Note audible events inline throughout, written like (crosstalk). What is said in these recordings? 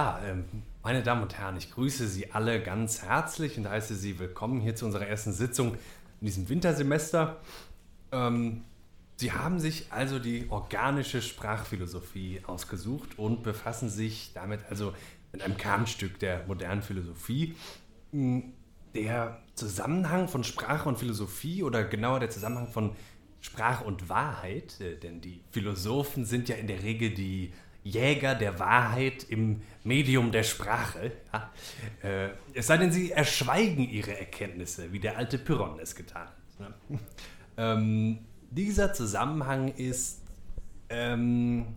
Ja, ähm, meine Damen und Herren, ich grüße Sie alle ganz herzlich und heiße Sie willkommen hier zu unserer ersten Sitzung in diesem Wintersemester. Ähm, Sie haben sich also die organische Sprachphilosophie ausgesucht und befassen sich damit also mit einem Kernstück der modernen Philosophie. Der Zusammenhang von Sprache und Philosophie oder genauer der Zusammenhang von Sprache und Wahrheit, äh, denn die Philosophen sind ja in der Regel die Jäger der Wahrheit im Medium der Sprache. Ja. Äh, es sei denn, sie erschweigen ihre Erkenntnisse, wie der alte Pyrrhon es getan hat. Ne? ähm, dieser Zusammenhang ist, ähm,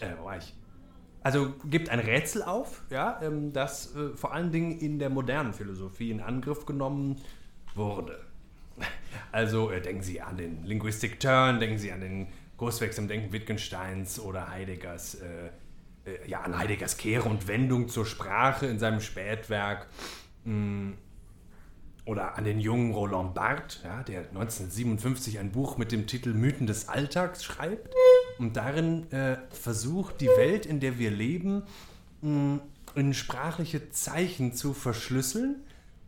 äh, wo war ich? Also gibt ein Rätsel auf, ja, ähm, das äh, vor allen Dingen in der modernen Philosophie in Angriff genommen wurde. Also äh, denken Sie an den Linguistic Turn, denken Sie an den Kurswechsel im Denken Wittgensteins oder Heideggers, äh, äh, ja, an Heideggers Kehre und Wendung zur Sprache in seinem Spätwerk. Mh, mm, oder an den jungen Roland Barthes, ja, der 1957 ein Buch mit dem Titel Mythen des Alltags schreibt und darin äh, versucht, die Welt, in der wir leben, mh, in sprachliche Zeichen zu verschlüsseln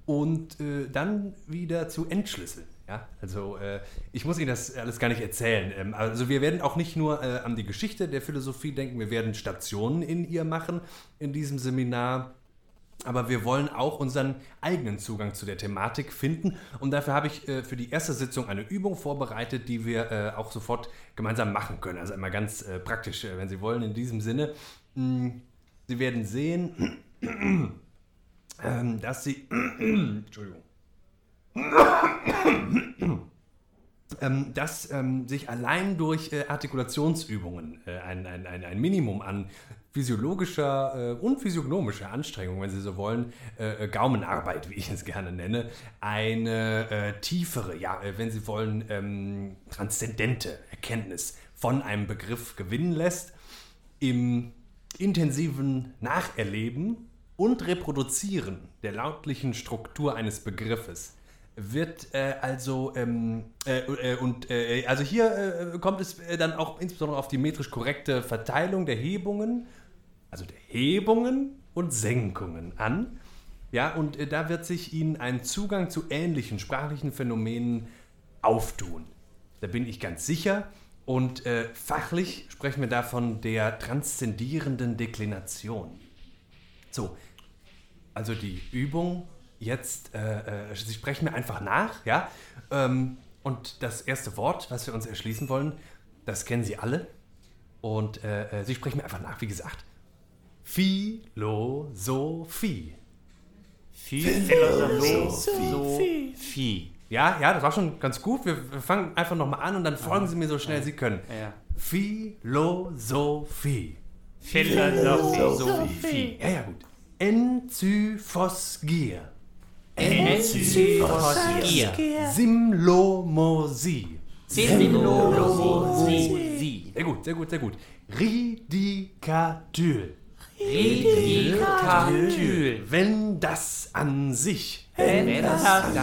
und äh, dann wieder zu entschlüsseln. Ja, also äh, ich muss Ihnen das alles gar nicht erzählen. Ähm, also wir werden auch nicht nur äh, an die Geschichte der Philosophie denken, wir werden Stationen in ihr machen in diesem Seminar. Aber wir wollen auch unseren eigenen Zugang zu der Thematik finden. Und dafür habe ich äh, für die erste Sitzung eine Übung vorbereitet, die wir äh, auch sofort gemeinsam machen können. Also einmal ganz äh, praktisch, äh, wenn Sie wollen, in diesem Sinne. Mh, hm, Sie werden sehen, (clears throat) ähm, dass Sie. (clears throat) Entschuldigung. (coughs) Ähm, dass ähm, sich allein durch äh, Artikulationsübungen äh, ein, ein, ein, ein Minimum an physiologischer äh, und physiognomischer Anstrengung, wenn Sie so wollen, äh, äh, Gaumenarbeit, wie ich es gerne nenne, eine äh, tiefere, ja, wenn Sie wollen, ähm, transzendente Erkenntnis von einem Begriff gewinnen lässt. Im intensiven Nacherleben und Reproduzieren der lautlichen Struktur eines Begriffes wird äh, also ähm, äh, äh, und äh, also hier äh, kommt es äh, dann auch insbesondere auf die metrisch korrekte Verteilung der Hebungen, also der Hebungen und Senkungen an. Ja, und da wird sich Ihnen ein Zugang zu ähnlichen sprachlichen Phänomenen auftun. Da bin ich ganz sicher. Und fachlich sprechen wir davon der transzendierenden Deklination. So, also die Übung jetzt, äh, äh, Sie sprechen mir einfach nach, ja. Ähm, und das erste Wort, was wir uns erschließen wollen, das kennen Sie alle. Und äh, äh Sie sprechen mir einfach nach, wie gesagt. Philosophie. Philosophie. Ja, ja, das war schon ganz gut. Wir, wir fangen einfach nochmal an und dann folgen Sie mir so schnell Sie können. Ja. Philosophie. Philosophie. Ja, ja, gut. Enzyphosgier. Enzykoskia. Simlomosi. Simlomosi. Sehr gut, sehr gut, sehr gut. Ridikatyl. Ridikatyl. Wenn das an sich. Wenn das an,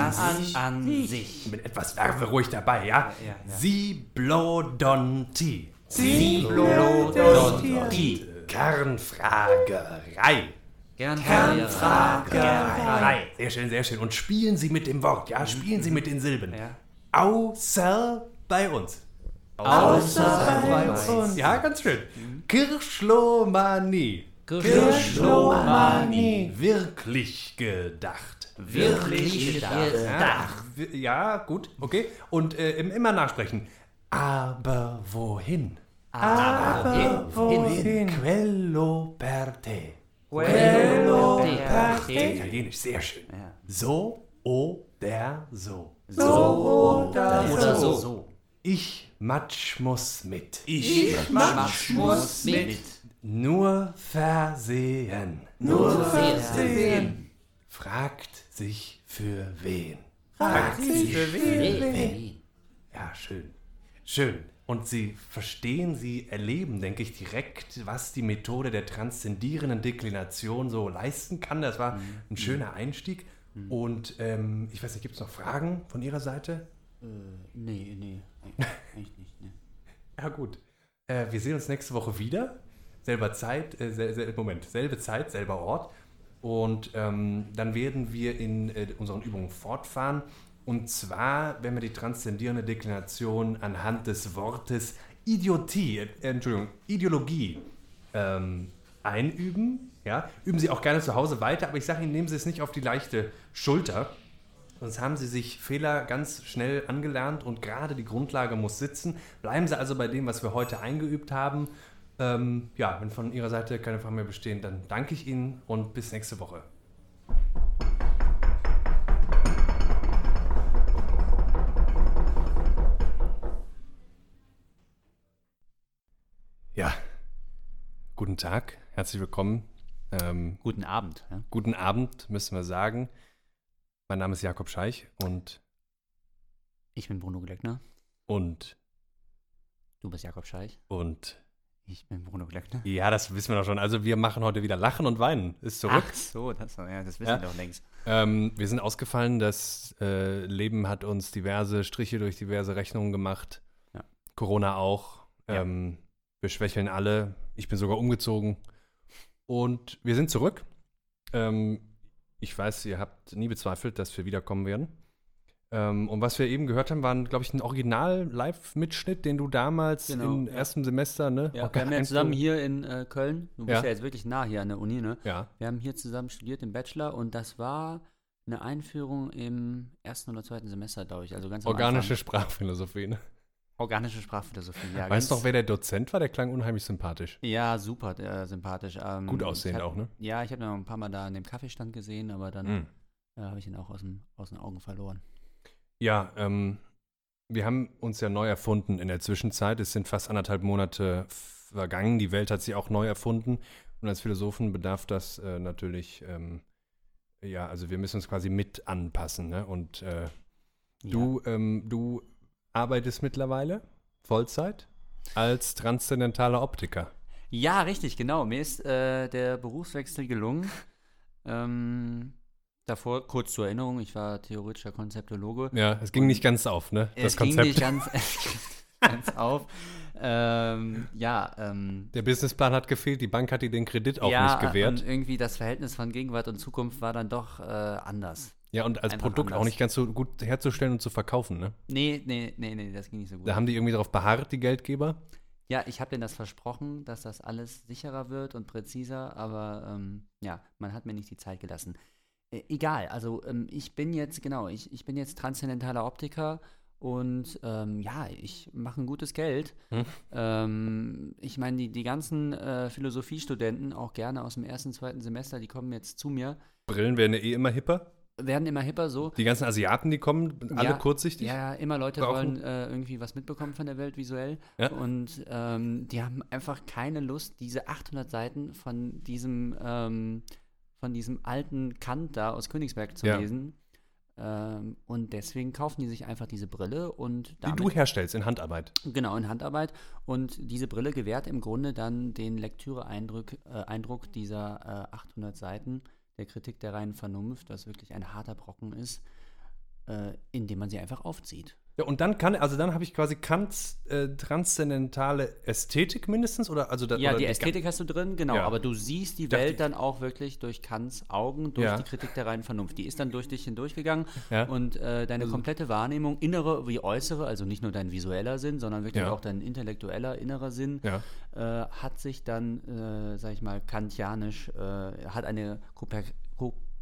an sich. Mit etwas Werbe ruhig dabei, ja? ja, ja. Siblodontie. Siblodontie. Kernfragerei. Kernfragerei. Sehr schön, sehr schön. Und spielen Sie mit dem Wort, ja? Spielen Sie mit den Silben. Ja. Außer bei uns. Außer bei uns. Ja, ganz schön. Kirschlomanie. Kirschlomanie. Wirklich gedacht. Wirklich gedacht. Ja, gut, okay. Und äh, immer nachsprechen. Aber wohin? Aber wohin? Quello per te. Quello per te. Italienisch, sehr schön. Ja. So oder so. So oder so. so. Ich matsch muss mit. Ich, ich matsch muss mit. Nur versehen. Nur versehen. Fragt sich für wen. Fragt sich für wen. Ja, schön. Schön. Und sie verstehen, sie erleben, denke ich, direkt, was die Methode der transzendierenden Deklination so leisten kann. Das war mhm. ein schöner Einstieg. Mhm. Und ähm, ich weiß nicht, gibt es noch Fragen von Ihrer Seite? Äh, nee, nee, eigentlich nicht. Nee. (laughs) ja, gut. Äh, wir sehen uns nächste Woche wieder. selber Zeit, äh, sel, sel, Moment, selbe Zeit, selber Ort. Und ähm, dann werden wir in äh, unseren Übungen fortfahren. Und zwar, wenn wir die transzendierende Deklination anhand des Wortes Idiotie, äh, Entschuldigung, Ideologie ähm, einüben. Ja? Üben Sie auch gerne zu Hause weiter, aber ich sage Ihnen, nehmen Sie es nicht auf die leichte Schulter. Sonst haben Sie sich Fehler ganz schnell angelernt und gerade die Grundlage muss sitzen. Bleiben Sie also bei dem, was wir heute eingeübt haben. Ähm, ja, wenn von Ihrer Seite keine Fragen mehr bestehen, dann danke ich Ihnen und bis nächste Woche. Guten Tag, herzlich willkommen. Ähm, guten Abend. Ja? Guten Abend, müssen wir sagen. Mein Name ist Jakob Scheich und ich bin Bruno Glöckner. Und du bist Jakob Scheich. Und ich bin Bruno Glöckner. Ja, das wissen wir doch schon. Also wir machen heute wieder Lachen und Weinen. Ist zurück. Ach so, das, ja, das wissen ja. wir doch längst. Ähm, wir sind ausgefallen. Das äh, Leben hat uns diverse Striche durch diverse Rechnungen gemacht. Ja. Corona auch. Ähm, wir schwächeln alle. Ich bin sogar umgezogen. Und wir sind zurück. Ähm, ich weiß, ihr habt nie bezweifelt, dass wir wiederkommen werden. Ähm, und was wir eben gehört haben, war, glaube ich, ein Original-Live-Mitschnitt, den du damals genau, im ja. ersten Semester, ne? Ja, wir haben ja zusammen hier in äh, Köln, du bist ja. ja. jetzt wirklich nah hier an der Uni, ne? Ja. Wir haben hier zusammen studiert im Bachelor und das war eine Einführung im ersten oder zweiten Semester, glaube ich. Also ganz Organische Sprachphilosophie, ne? Organische Sprachphilosophie, ja. Weißt du noch, wer der Dozent war? Der klang unheimlich sympathisch. Ja, super äh, sympathisch. Ähm, Gut aussehend hab, auch, ne? Ja, ich habe ihn noch ein paar Mal da an dem Kaffeestand gesehen, aber dann mm. äh, habe ich ihn auch aus, dem, aus den Augen verloren. Ja, ähm, wir haben uns ja neu erfunden in der Zwischenzeit. Es sind fast anderthalb Monate vergangen. Die Welt hat sich auch neu erfunden. Und als Philosophen bedarf das äh, natürlich, ähm, ja, also wir müssen uns quasi mit anpassen. Ne? Und äh, ja. du, ähm, du arbeitest mittlerweile Vollzeit als transzendentaler Optiker. Ja, richtig, genau. Mir ist äh, der Berufswechsel gelungen. Ähm, davor, kurz zur Erinnerung, ich war theoretischer Konzeptologe. Ja, es ging nicht ganz auf, ne? Das es Konzept. ging nicht ganz, (laughs) ganz auf. Ähm, ja. Ähm, der Businessplan hat gefehlt, die Bank hat dir den Kredit auch ja, nicht gewährt. Und irgendwie das Verhältnis von Gegenwart und Zukunft war dann doch äh, anders. Ja, und als Produkt anders. auch nicht ganz so gut herzustellen und zu verkaufen, ne? Nee, nee, nee, nee, das ging nicht so gut. Da haben die irgendwie darauf beharrt, die Geldgeber? Ja, ich habe denen das versprochen, dass das alles sicherer wird und präziser, aber ähm, ja, man hat mir nicht die Zeit gelassen. Äh, egal, also ähm, ich bin jetzt, genau, ich, ich bin jetzt transzendentaler Optiker und ähm, ja, ich mache ein gutes Geld. Hm. Ähm, ich meine, die, die ganzen äh, Philosophiestudenten, auch gerne aus dem ersten, zweiten Semester, die kommen jetzt zu mir. Brillen werden ja eh immer hipper werden immer hipper so. Die ganzen Asiaten, die kommen, alle ja, kurzsichtig. Ja, immer Leute brauchen. wollen äh, irgendwie was mitbekommen von der Welt visuell. Ja. Und ähm, die haben einfach keine Lust, diese 800 Seiten von diesem, ähm, von diesem alten Kant da aus Königsberg zu ja. lesen. Ähm, und deswegen kaufen die sich einfach diese Brille und Die du herstellst in Handarbeit. Genau, in Handarbeit. Und diese Brille gewährt im Grunde dann den Lektüre-Eindruck äh, Eindruck dieser äh, 800 Seiten der Kritik der reinen Vernunft, was wirklich ein harter Brocken ist, äh, indem man sie einfach aufzieht. Ja, und dann kann, also dann habe ich quasi Kants äh, transzendentale Ästhetik mindestens oder also da, Ja, oder die Ästhetik hast du drin, genau, ja. aber du siehst die Welt dann auch wirklich durch Kants Augen, durch ja. die Kritik der reinen Vernunft. Die ist dann durch dich hindurchgegangen ja. und äh, deine also, komplette Wahrnehmung, innere wie äußere, also nicht nur dein visueller Sinn, sondern wirklich auch dein intellektueller innerer Sinn, äh, hat sich dann, äh, sag ich mal, kantianisch, äh, hat eine Koper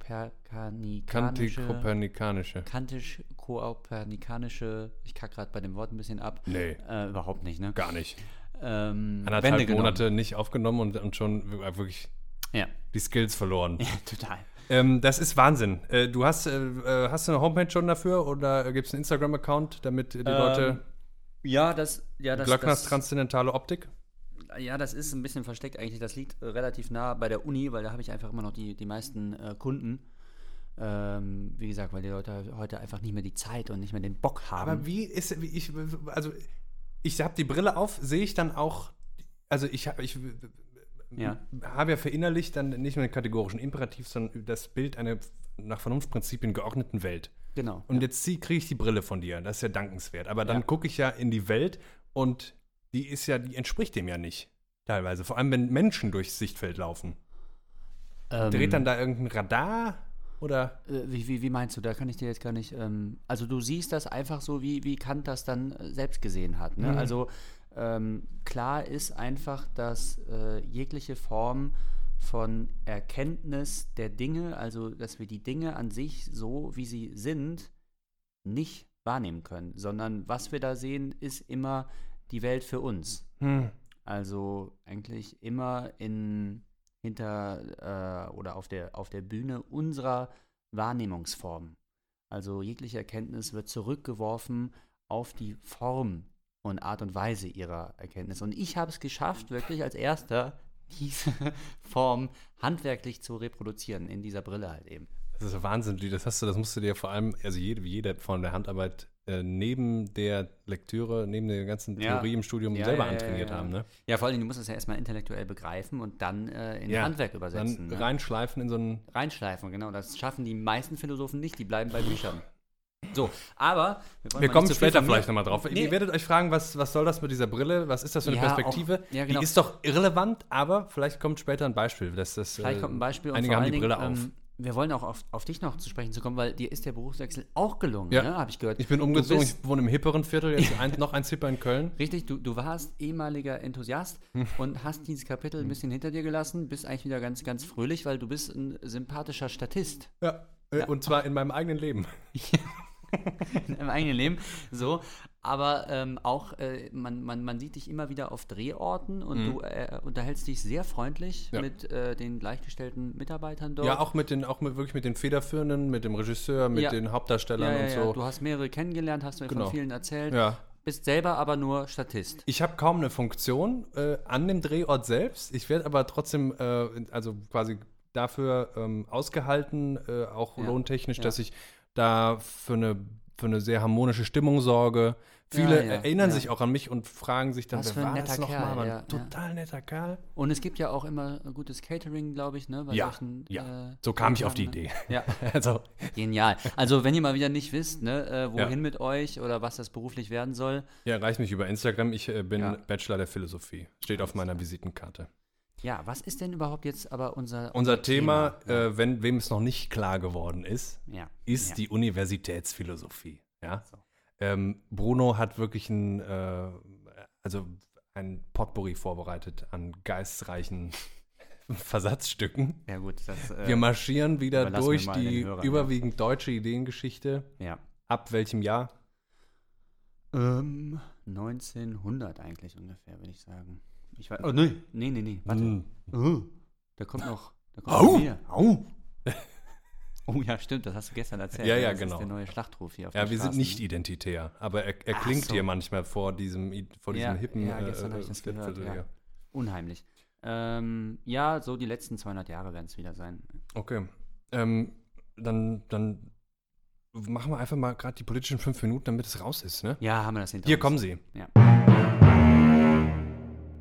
kopernikanische. Kantisch-kopernikanische. Kantisch-kopernikanische. Ich kacke gerade bei dem Wort ein bisschen ab. Nee. Äh, überhaupt nicht, ne? Gar nicht. Ähm, Anderthalb Monate nicht aufgenommen und, und schon wirklich ja. die Skills verloren. Ja, total. Ähm, das ist Wahnsinn. Äh, du hast, äh, äh hast du eine Homepage schon dafür oder gibt es einen Instagram-Account, damit die ähm, Leute. Ja, das. Ja, das Glöckners das, transzendentale Optik? Ja, das ist ein bisschen versteckt eigentlich. Das liegt relativ nah bei der Uni, weil da habe ich einfach immer noch die, die meisten äh, Kunden. Ähm, wie gesagt, weil die Leute heute einfach nicht mehr die Zeit und nicht mehr den Bock haben. Aber wie ist, wie ich, also ich habe die Brille auf, sehe ich dann auch, also ich, ich ja. habe ja verinnerlicht dann nicht nur den kategorischen Imperativ, sondern das Bild einer nach Vernunftprinzipien geordneten Welt. Genau. Und ja. jetzt kriege ich die Brille von dir, das ist ja dankenswert. Aber dann ja. gucke ich ja in die Welt und die ist ja, die entspricht dem ja nicht. Teilweise. Vor allem, wenn Menschen durchs Sichtfeld laufen. Ähm, Dreht dann da irgendein Radar? Oder? Äh, Wie, wie, wie meinst du? Da kann ich dir jetzt gar nicht. Ähm, also du siehst das einfach so, wie, wie Kant das dann äh, selbst gesehen hat. Ne? Mhm. Also ähm, klar ist einfach, dass äh, jegliche Form von Erkenntnis der Dinge, also dass wir die Dinge an sich so, wie sie sind, nicht wahrnehmen können, sondern was wir da sehen, ist immer die Welt für uns. Hm. Also eigentlich immer in hinter äh, oder auf der, auf der Bühne unserer Wahrnehmungsform. Also jegliche Erkenntnis wird zurückgeworfen auf die Form und Art und Weise ihrer Erkenntnis. Und ich habe es geschafft, wirklich als erster diese (laughs) Form handwerklich zu reproduzieren, in dieser Brille halt eben. Das ist Wahnsinn, das hast du, das musst du dir vor allem, also jede, wie jede Form der Handarbeit äh, neben der Lektüre, neben der ganzen Ja. Theorie im Studium Ja, selber ja, ja, antrainiert ja. haben, ne? Ja, vor allem, du musst es ja erstmal intellektuell begreifen und dann äh, in Ja, Handwerk übersetzen. Dann ne? reinschleifen in so einen reinschleifen, genau. Das schaffen die meisten Philosophen nicht, die bleiben bei Büchern. So, aber Wir mal kommen später vielleicht nochmal drauf. Nee. Ihr werdet euch fragen, was, was soll das mit dieser Brille? Was ist das für eine Ja, Perspektive? auch- ja, genau. Die ist doch irrelevant, aber vielleicht kommt später ein Beispiel. Dass das, Vielleicht äh, kommt ein Beispiel und Einige haben die Brille Dingen, auf. ähm, wir wollen auch auf, auf dich noch zu sprechen zu kommen, weil dir ist der Berufswechsel auch gelungen, Ja. ne? habe ich gehört. Ich bin umgezogen, bist- ich wohne im hipperen Viertel, jetzt ein, noch eins hipper in Köln. (laughs) Richtig, du, du warst ehemaliger Enthusiast (laughs) und hast dieses Kapitel ein bisschen hinter dir gelassen, bist eigentlich wieder ganz, ganz fröhlich, weil du bist ein sympathischer Statist. Ja, äh, und zwar in meinem eigenen Leben. (laughs) in deinem eigenen Leben. So, aber ähm, auch, äh, man, man, man sieht dich immer wieder auf Drehorten und du äh, unterhältst dich sehr freundlich Mhm. Ja. mit äh, den gleichgestellten Mitarbeitern dort. Ja, auch mit den, auch mit, wirklich mit den Federführenden, mit dem Regisseur, mit Ja. den Hauptdarstellern ja, und so. Du hast mehrere kennengelernt, hast mir Genau. von vielen erzählt. Ja. Bist selber aber nur Statist. Ich habe kaum eine Funktion äh, an dem Drehort selbst. Ich werde aber trotzdem, äh, also quasi dafür ähm, ausgehalten, äh, auch Ja, lohntechnisch, ja. dass ich da für eine, für eine sehr harmonische Stimmung sorge. Viele ja, erinnern ja. sich auch an mich und fragen sich dann, Was wer war das nochmal? Ja, ja. Total netter Kerl. Und es gibt ja auch immer gutes Catering, glaube ich, ne? Bei Ja, solchen, ja. äh, So kam ich auf die Programmen, Idee. ne? Ja, (laughs) Also, genial. Also, wenn ihr mal wieder nicht wisst, ne, äh, wohin Ja. mit euch oder was das beruflich werden soll, ja, erreicht mich über Instagram. Ich äh, bin Ja. Bachelor der Philosophie. Steht auf meiner Visitenkarte. Ja, was ist denn überhaupt jetzt aber unser, Unser Thema, Ja. Äh, wenn, wem es noch nicht klar geworden ist, ja. ist ja. die Universitätsphilosophie. Ja? So. Ähm, Bruno hat wirklich ein, äh, also ein Potpourri vorbereitet an geistreichen (laughs) Versatzstücken. Ja, gut, das. Äh, Wir marschieren wieder wir durch die Hörern, ja. überwiegend deutsche Ideengeschichte. ja. Ab welchem Jahr? Ähm, 1900 eigentlich ungefähr, würde ich sagen. Ich weiß, oh, nee, nee, nee, nee, warte. Oh, da kommt noch, da kommt Au! noch mehr. Au! (laughs) Oh ja, stimmt, das hast du gestern erzählt. Ja, ne? ja, das genau. ist der neue Schlachtruf hier auf Ja, wir sind nicht identitär, aber er, er klingt so. dir manchmal vor diesem, vor diesem Ja, hippen ja, gestern hab ich das gehört, Viertel ja. hier. Unheimlich. Ähm, ja, so die letzten 200 Jahre werden es wieder sein. Okay. Ähm, dann, dann machen wir einfach mal gerade die politischen fünf Minuten, damit es raus ist, ne? Ja, haben wir das hinter Hier uns. kommen sie. Ja.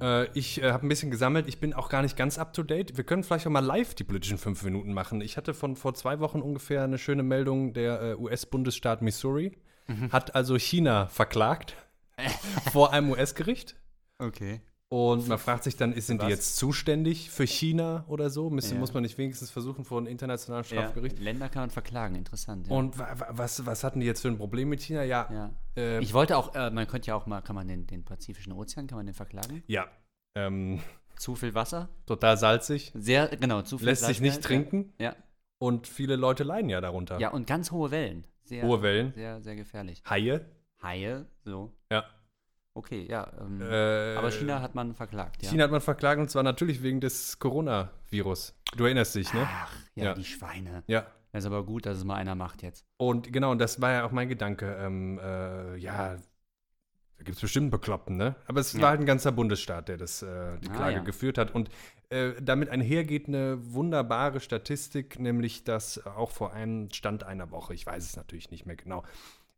Äh, ich äh, habe ein bisschen gesammelt. Ich bin auch gar nicht ganz up to date. Wir können vielleicht auch mal live die politischen fünf Minuten machen. Ich hatte von vor zwei Wochen ungefähr eine schöne Meldung. Der äh, US-Bundesstaat Missouri Mhm. hat also China verklagt (laughs) vor einem US-Gericht. Okay. Und man fragt sich dann, ist- sind die jetzt zuständig für China oder so? Müsste, Ja. Muss man nicht wenigstens versuchen vor einem internationalen Ja, Strafgericht? Länder kann man verklagen, interessant. Ja. Und wa- wa- was, was hatten die jetzt für ein Problem mit China? Ja, ja. äh, Ich wollte auch, äh, man könnte ja auch mal, kann man den, den Pazifischen Ozean, kann man den verklagen? ja ähm, Zu viel Wasser? total salzig, Sehr, genau, zu viel lässt sich nicht trinken Ja. und viele Leute leiden ja darunter. ja. ja, und ganz hohe Wellen. Sehr, Hohe Wellen, Sehr, sehr gefährlich. Haie, Haie, so. ja. Okay, ja. Ähm, Äh, aber China hat man verklagt, ja. China hat man verklagt und zwar natürlich wegen des Coronavirus. Du erinnerst dich, ne? Ach, ja, Ja. die Schweine. Ja. Das ist aber gut, dass es mal einer macht jetzt. Und genau, und das war ja auch mein Gedanke. Ähm, äh, ja, da gibt es bestimmt einen Bekloppten, ne? Aber es Ja. war halt ein ganzer Bundesstaat, der das, äh, die Ah, Klage ja. geführt hat. Und äh, damit einhergeht eine wunderbare Statistik, nämlich dass auch vor einem Stand einer Woche, ich weiß es natürlich nicht mehr genau,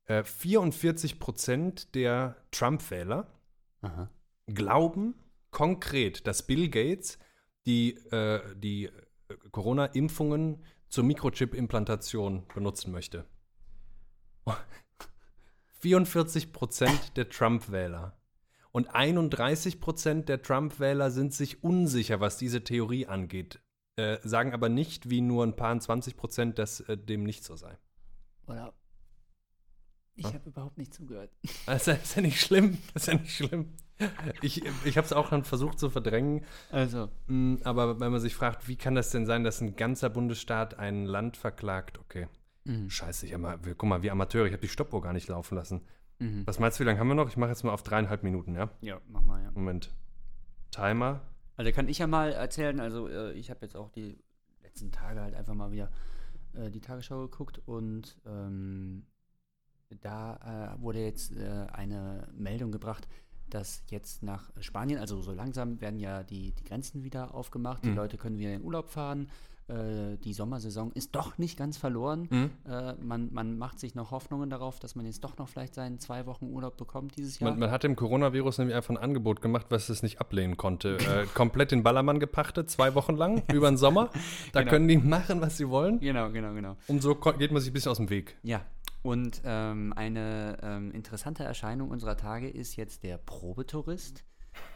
äh, 44 Prozent der Trump-Wähler glauben konkret, dass Bill Gates die, äh, die äh, Corona-Impfungen zur Mikrochip-Implantation benutzen möchte. (laughs) 44 Prozent der Trump-Wähler. Und 31 Prozent der Trump-Wähler sind sich unsicher, was diese Theorie angeht, äh, sagen aber nicht, wie nur ein paar 20 Prozent, dass äh, dem nicht so sei. Oder ich Ja. habe überhaupt nicht zugehört. (laughs) Das ist ja nicht schlimm. Das (laughs) ist ja nicht schlimm. Ich, ich habe es auch dann versucht zu verdrängen. Also, Mm, Aber wenn man sich fragt, wie kann das denn sein, dass ein ganzer Bundesstaat ein Land verklagt? Okay, mhm. scheiße, ich wir- guck mal, wie Amateure, ich habe die Stoppuhr gar nicht laufen lassen. Mhm. Was meinst du, wie lange haben wir noch? Ich mache jetzt mal auf dreieinhalb Minuten, ja? Ja, mach mal, ja. Moment. Timer. Also kann ich ja mal erzählen, also äh, ich habe jetzt auch die letzten Tage halt einfach mal wieder äh, die Tagesschau geguckt und ähm, da äh, wurde jetzt äh, eine Meldung gebracht, dass jetzt nach Spanien, also so langsam werden ja die, die Grenzen wieder aufgemacht, die Mhm. Leute können wieder in den Urlaub fahren, äh, die Sommersaison ist doch nicht ganz verloren. Mhm. Äh, man, man macht sich noch Hoffnungen darauf, dass man jetzt doch noch vielleicht seinen zwei Wochen Urlaub bekommt dieses Jahr. Man, man hat dem Coronavirus nämlich einfach ein Angebot gemacht, was es nicht ablehnen konnte. (laughs) äh, komplett den Ballermann gepachtet, zwei Wochen lang, (laughs) über den Sommer. Da Genau. können die machen, was sie wollen. genau, genau, genau. Und so geht man sich ein bisschen aus dem Weg. Ja, und ähm, eine ähm, interessante Erscheinung unserer Tage ist jetzt der Probetourist.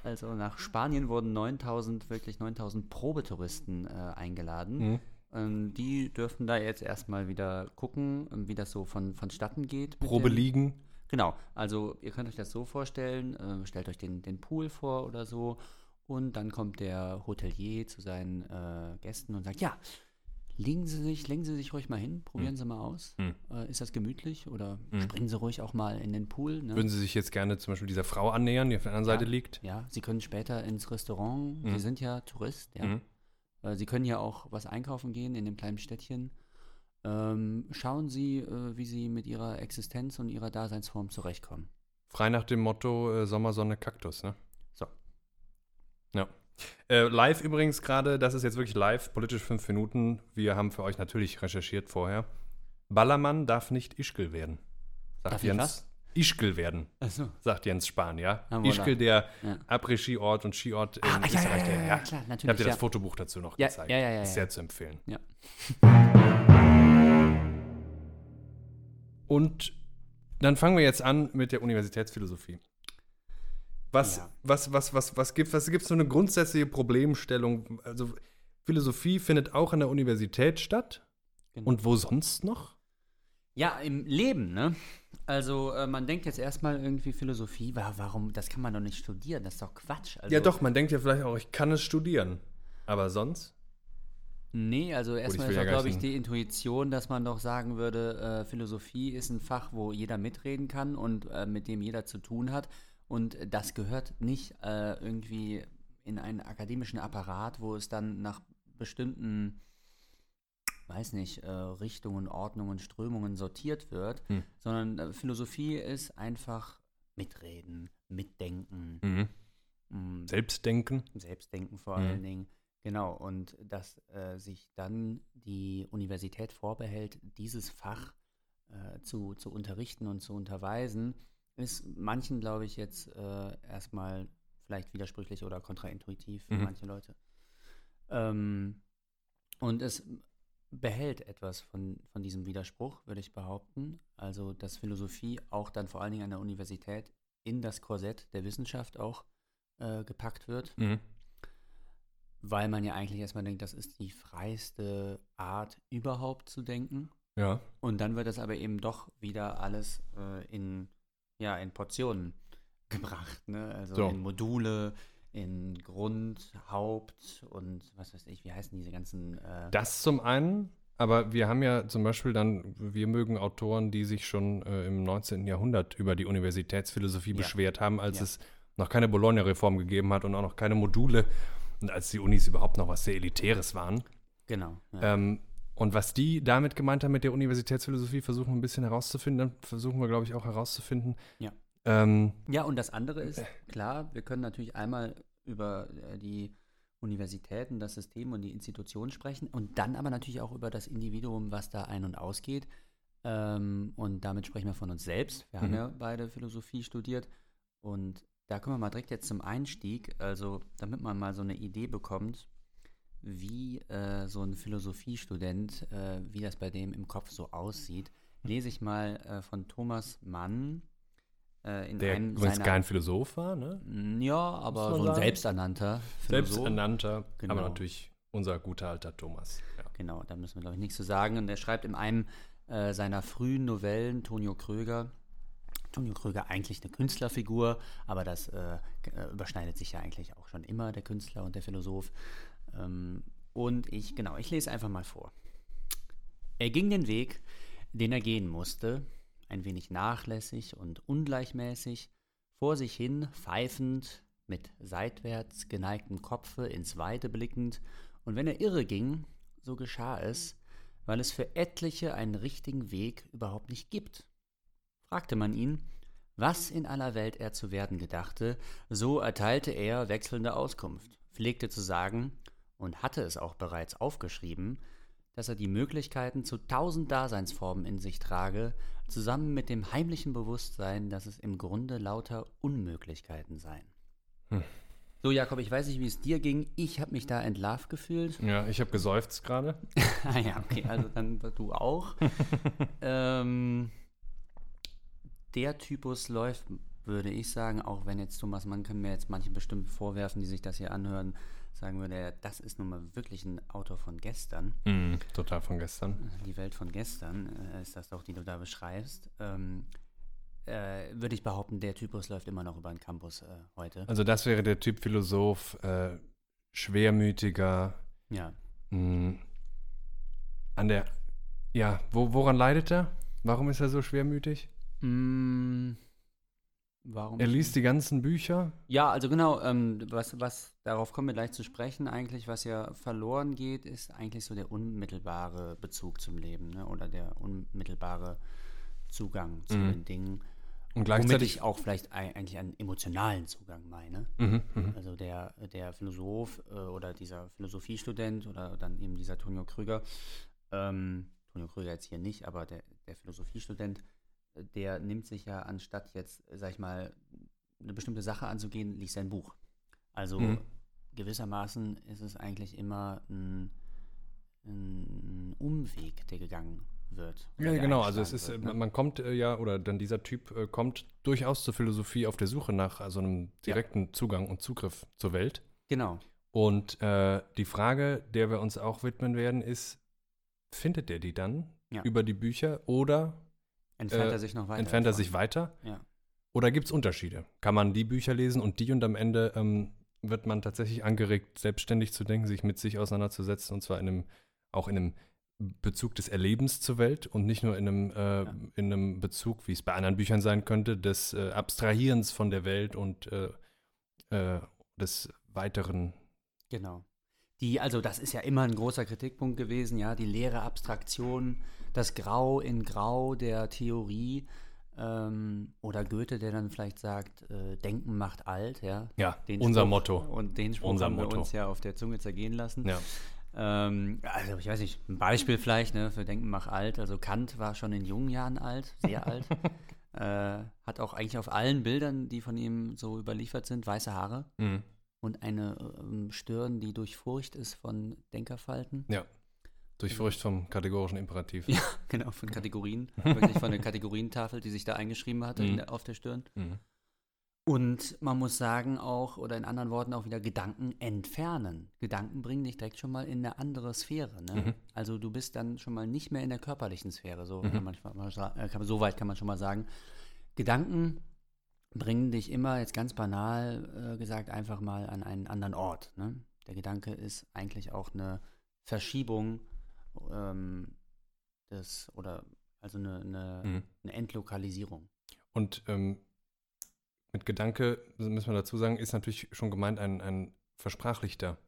Also nach Spanien wurden 9000, wirklich 9000 Probetouristen äh, eingeladen. Mhm. Ähm, die dürfen da jetzt erstmal wieder gucken, ähm, wie das so von, vonstatten geht. Probe liegen. Genau, also ihr könnt euch das so vorstellen, äh, stellt euch den, den Pool vor oder so und dann kommt der Hotelier zu seinen äh, Gästen und sagt, ja, legen Sie sich, legen Sie sich ruhig mal hin, probieren Sie mal aus. Hm. Äh, ist das gemütlich oder Hm. springen Sie ruhig auch mal in den Pool. Ne? Würden Sie sich jetzt gerne zum Beispiel dieser Frau annähern, die auf der anderen Seite Ja. liegt? ja, Sie können später ins Restaurant. Sie sind ja Tourist, ja. Mhm. Äh, Sie können ja auch was einkaufen gehen in dem kleinen Städtchen. Ähm, schauen Sie, äh, wie Sie mit Ihrer Existenz und Ihrer Daseinsform zurechtkommen. Frei nach dem Motto äh, Sommer, Sonne, Kaktus, ne? So. Ja. Äh, live übrigens gerade, das ist jetzt wirklich live, politisch fünf Minuten. Wir haben für euch natürlich recherchiert vorher. Ballermann darf nicht Ischgl werden. Sagt Darf Jens. was? Ischgl werden, Achso. sagt Jens Spahn, ja? Ah. Ischgl, der Ja. Après-Ski-Ort und Skiort in Ah, ja, Österreich. ja, ja, ja, klar, Ich habe natürlich. dir das Fotobuch dazu noch gezeigt. ja, ja, ja, Ist sehr zu empfehlen. Ja. Und dann fangen wir jetzt an mit der Universitätsphilosophie. Was, Ja. was, was, was, was gibt was gibt's so eine grundsätzliche Problemstellung? Also Philosophie findet auch an der Universität statt. Genau. Und wo sonst noch? Ja, im Leben, ne? Also, äh, man denkt jetzt erstmal irgendwie Philosophie, wa warum, das kann man doch nicht studieren, das ist doch Quatsch. Also, ja, doch, man denkt ja vielleicht auch, ich kann es studieren. Aber sonst? Nee, also erstmal ist ja glaube ich, die Intuition, dass man doch sagen würde, äh, Philosophie ist ein Fach, wo jeder mitreden kann und äh, mit dem jeder zu tun hat. Und das gehört nicht äh, irgendwie in einen akademischen Apparat, wo es dann nach bestimmten, weiß nicht, äh, Richtungen, Ordnungen, Strömungen sortiert wird, Hm. sondern äh, Philosophie ist einfach mitreden, mitdenken, Mhm. mh, Selbstdenken. Selbstdenken vor Mhm. allen Dingen. Genau, und dass äh, sich dann die Universität vorbehält, dieses Fach äh, zu, zu unterrichten und zu unterweisen, ist manchen, glaube ich, jetzt äh, erstmal vielleicht widersprüchlich oder kontraintuitiv für Mhm. manche Leute. Ähm, und es behält etwas von, von diesem Widerspruch, würde ich behaupten. Also, dass Philosophie auch dann vor allen Dingen an der Universität in das Korsett der Wissenschaft auch äh, gepackt wird, Mhm. weil man ja eigentlich erstmal denkt, das ist die freiste Art überhaupt zu denken. Ja. Und dann wird das aber eben doch wieder alles äh, in, ja, in Portionen (laughs) gebracht, ne? Also So. in Module, in Grund, Haupt und was weiß ich, wie heißen diese ganzen äh, Das zum einen, aber wir haben ja zum Beispiel dann, wir mögen Autoren, die sich schon äh, im 19. Jahrhundert über die Universitätsphilosophie Ja. beschwert haben, als Ja. es noch keine Bologna-Reform gegeben hat und auch noch keine Module und als die Unis überhaupt noch was sehr Elitäres waren. Genau. Ja. Ähm, und was die damit gemeint haben mit der Universitätsphilosophie, versuchen wir ein bisschen herauszufinden. Dann versuchen wir, glaube ich, auch herauszufinden. Ja. Ähm, Ja, und das andere ist, klar, wir können natürlich einmal über äh, die Universitäten, das System und die Institutionen sprechen und dann aber natürlich auch über das Individuum, was da ein- und ausgeht. Ähm, und damit sprechen wir von uns selbst. Wir haben Mhm. ja beide Philosophie studiert und da kommen wir mal direkt jetzt zum Einstieg, also damit man mal so eine Idee bekommt, wie äh, so ein Philosophiestudent, äh, wie das bei dem im Kopf so aussieht, lese ich mal äh, von Thomas Mann Äh, in Der einem übrigens seiner, kein Philosoph war, ne? Ja, aber so ein sagen. selbsternannter Philosoph. Selbsternannter, Genau. aber natürlich unser guter alter Thomas. Ja. Genau, da müssen wir, glaube ich, nichts zu sagen. Und er schreibt in einem äh, seiner frühen Novellen, Tonio Kröger, Tonio Kröger eigentlich eine Künstlerfigur, aber das äh, äh, überschneidet sich ja eigentlich auch schon immer, der Künstler und der Philosoph. Ähm, und ich, genau, ich lese einfach mal vor. Er ging den Weg, den er gehen musste, ein wenig nachlässig und ungleichmäßig, vor sich hin pfeifend, mit seitwärts geneigtem Kopfe ins Weite blickend, und wenn er irre ging, so geschah es, weil es für etliche einen richtigen Weg überhaupt nicht gibt. Fragte man ihn, was in aller Welt er zu werden gedachte, so erteilte er wechselnde Auskunft, pflegte zu sagen, und hatte es auch bereits aufgeschrieben, dass er die Möglichkeiten zu tausend Daseinsformen in sich trage, zusammen mit dem heimlichen Bewusstsein, dass es im Grunde lauter Unmöglichkeiten seien. Hm. So, Jakob, ich weiß nicht, wie es dir ging. Ich habe mich da entlarvt gefühlt. ja, ich habe geseufzt gerade. (laughs) ah ja, okay, also dann du auch. (laughs) ähm, der Typus läuft, würde ich sagen, auch wenn jetzt Thomas Mann kann mir jetzt manche bestimmt vorwerfen, die sich das hier anhören, sagen würde, das ist nun mal wirklich ein Autor von gestern. Mhm, total von gestern. Die Welt von gestern äh, ist das doch, die du da beschreibst. Ähm, äh, würde ich behaupten, der Typus läuft immer noch über den Campus äh, heute. Also das wäre der Typ Philosoph, äh, schwermütiger, Ja. mh, an der, ja, wo, woran leidet er? Warum ist er so schwermütig? Mm, warum? Er liest die ganzen Bücher. Ja, also genau, ähm, was, was, darauf kommen wir gleich zu sprechen, eigentlich, was ja verloren geht, ist eigentlich so der unmittelbare Bezug zum Leben, ne? Oder der unmittelbare Zugang zu Mhm. den Dingen. Und Womit gleichzeitig. ich auch vielleicht ei- eigentlich einen emotionalen Zugang meine. Mhm, mhm. Also der, der Philosoph äh, oder dieser Philosophiestudent oder dann eben dieser Tonio Krüger, ähm, Tonio Krüger jetzt hier nicht, aber der, der Philosophiestudent, der nimmt sich ja anstatt jetzt, sag ich mal, eine bestimmte Sache anzugehen, liest er ein Buch. Also Mhm. gewissermaßen ist es eigentlich immer ein, ein Umweg, der gegangen wird. Ja, genau. Also es ist, wird, ne? man- kommt äh, ja, oder dann dieser Typ äh, kommt durchaus zur Philosophie auf der Suche nach äh, so einem direkten Zugang und Zugriff zur Welt. Genau. Und äh, die Frage, der wir uns auch widmen werden, ist, findet er die dann Ja. über die Bücher oder Entfernt Äh, er sich noch weiter? entfernt er sich weiter? Ja. Oder gibt es Unterschiede? Kann man die Bücher lesen und die und am Ende ähm, wird man tatsächlich angeregt, selbstständig zu denken, sich mit sich auseinanderzusetzen und zwar in einem, auch in einem Bezug des Erlebens zur Welt und nicht nur in einem, äh, Ja. in einem Bezug, wie es bei anderen Büchern sein könnte, des äh, Abstrahierens von der Welt und äh, äh, des weiteren. Genau. Die, also das ist ja immer ein großer Kritikpunkt gewesen, ja, die leere Abstraktion, das Grau in Grau der Theorie ähm, oder Goethe, der dann vielleicht sagt, äh, Denken macht alt, ja. Ja, Den unser Spruch- Motto. Und den Spruch Unser haben wir Motto. uns ja auf der Zunge zergehen lassen. Ja. Ähm, also ich weiß nicht, ein Beispiel vielleicht, ne, für Denken macht alt. Also Kant war schon in jungen Jahren alt, sehr (laughs) alt. Äh, hat auch eigentlich auf allen Bildern, die von ihm so überliefert sind, weiße Haare Mhm. und eine ähm, Stirn, die durchfurcht ist von Denkerfalten. Durch Furcht vom kategorischen Imperativ. Ja, (laughs) genau, von Kategorien. (laughs) Wirklich von der Kategorientafel, die sich da eingeschrieben hatte Mhm. auf der Stirn. Mhm. Und man muss sagen auch, oder in anderen Worten auch wieder Gedanken entfernen. Gedanken bringen dich direkt schon mal in eine andere Sphäre. Ne? Mhm. Also du bist dann schon mal nicht mehr in der körperlichen Sphäre. So, Mhm. kann man, äh, so weit kann man schon mal sagen. Gedanken bringen dich immer, jetzt ganz banal äh, gesagt, einfach mal an einen anderen Ort. Ne? Der Gedanke ist eigentlich auch eine Verschiebung ähm, des, oder also eine, eine, Mhm. eine Entlokalisierung. Und ähm, mit Gedanke, müssen wir dazu sagen, ist natürlich schon gemeint ein, ein versprachlichter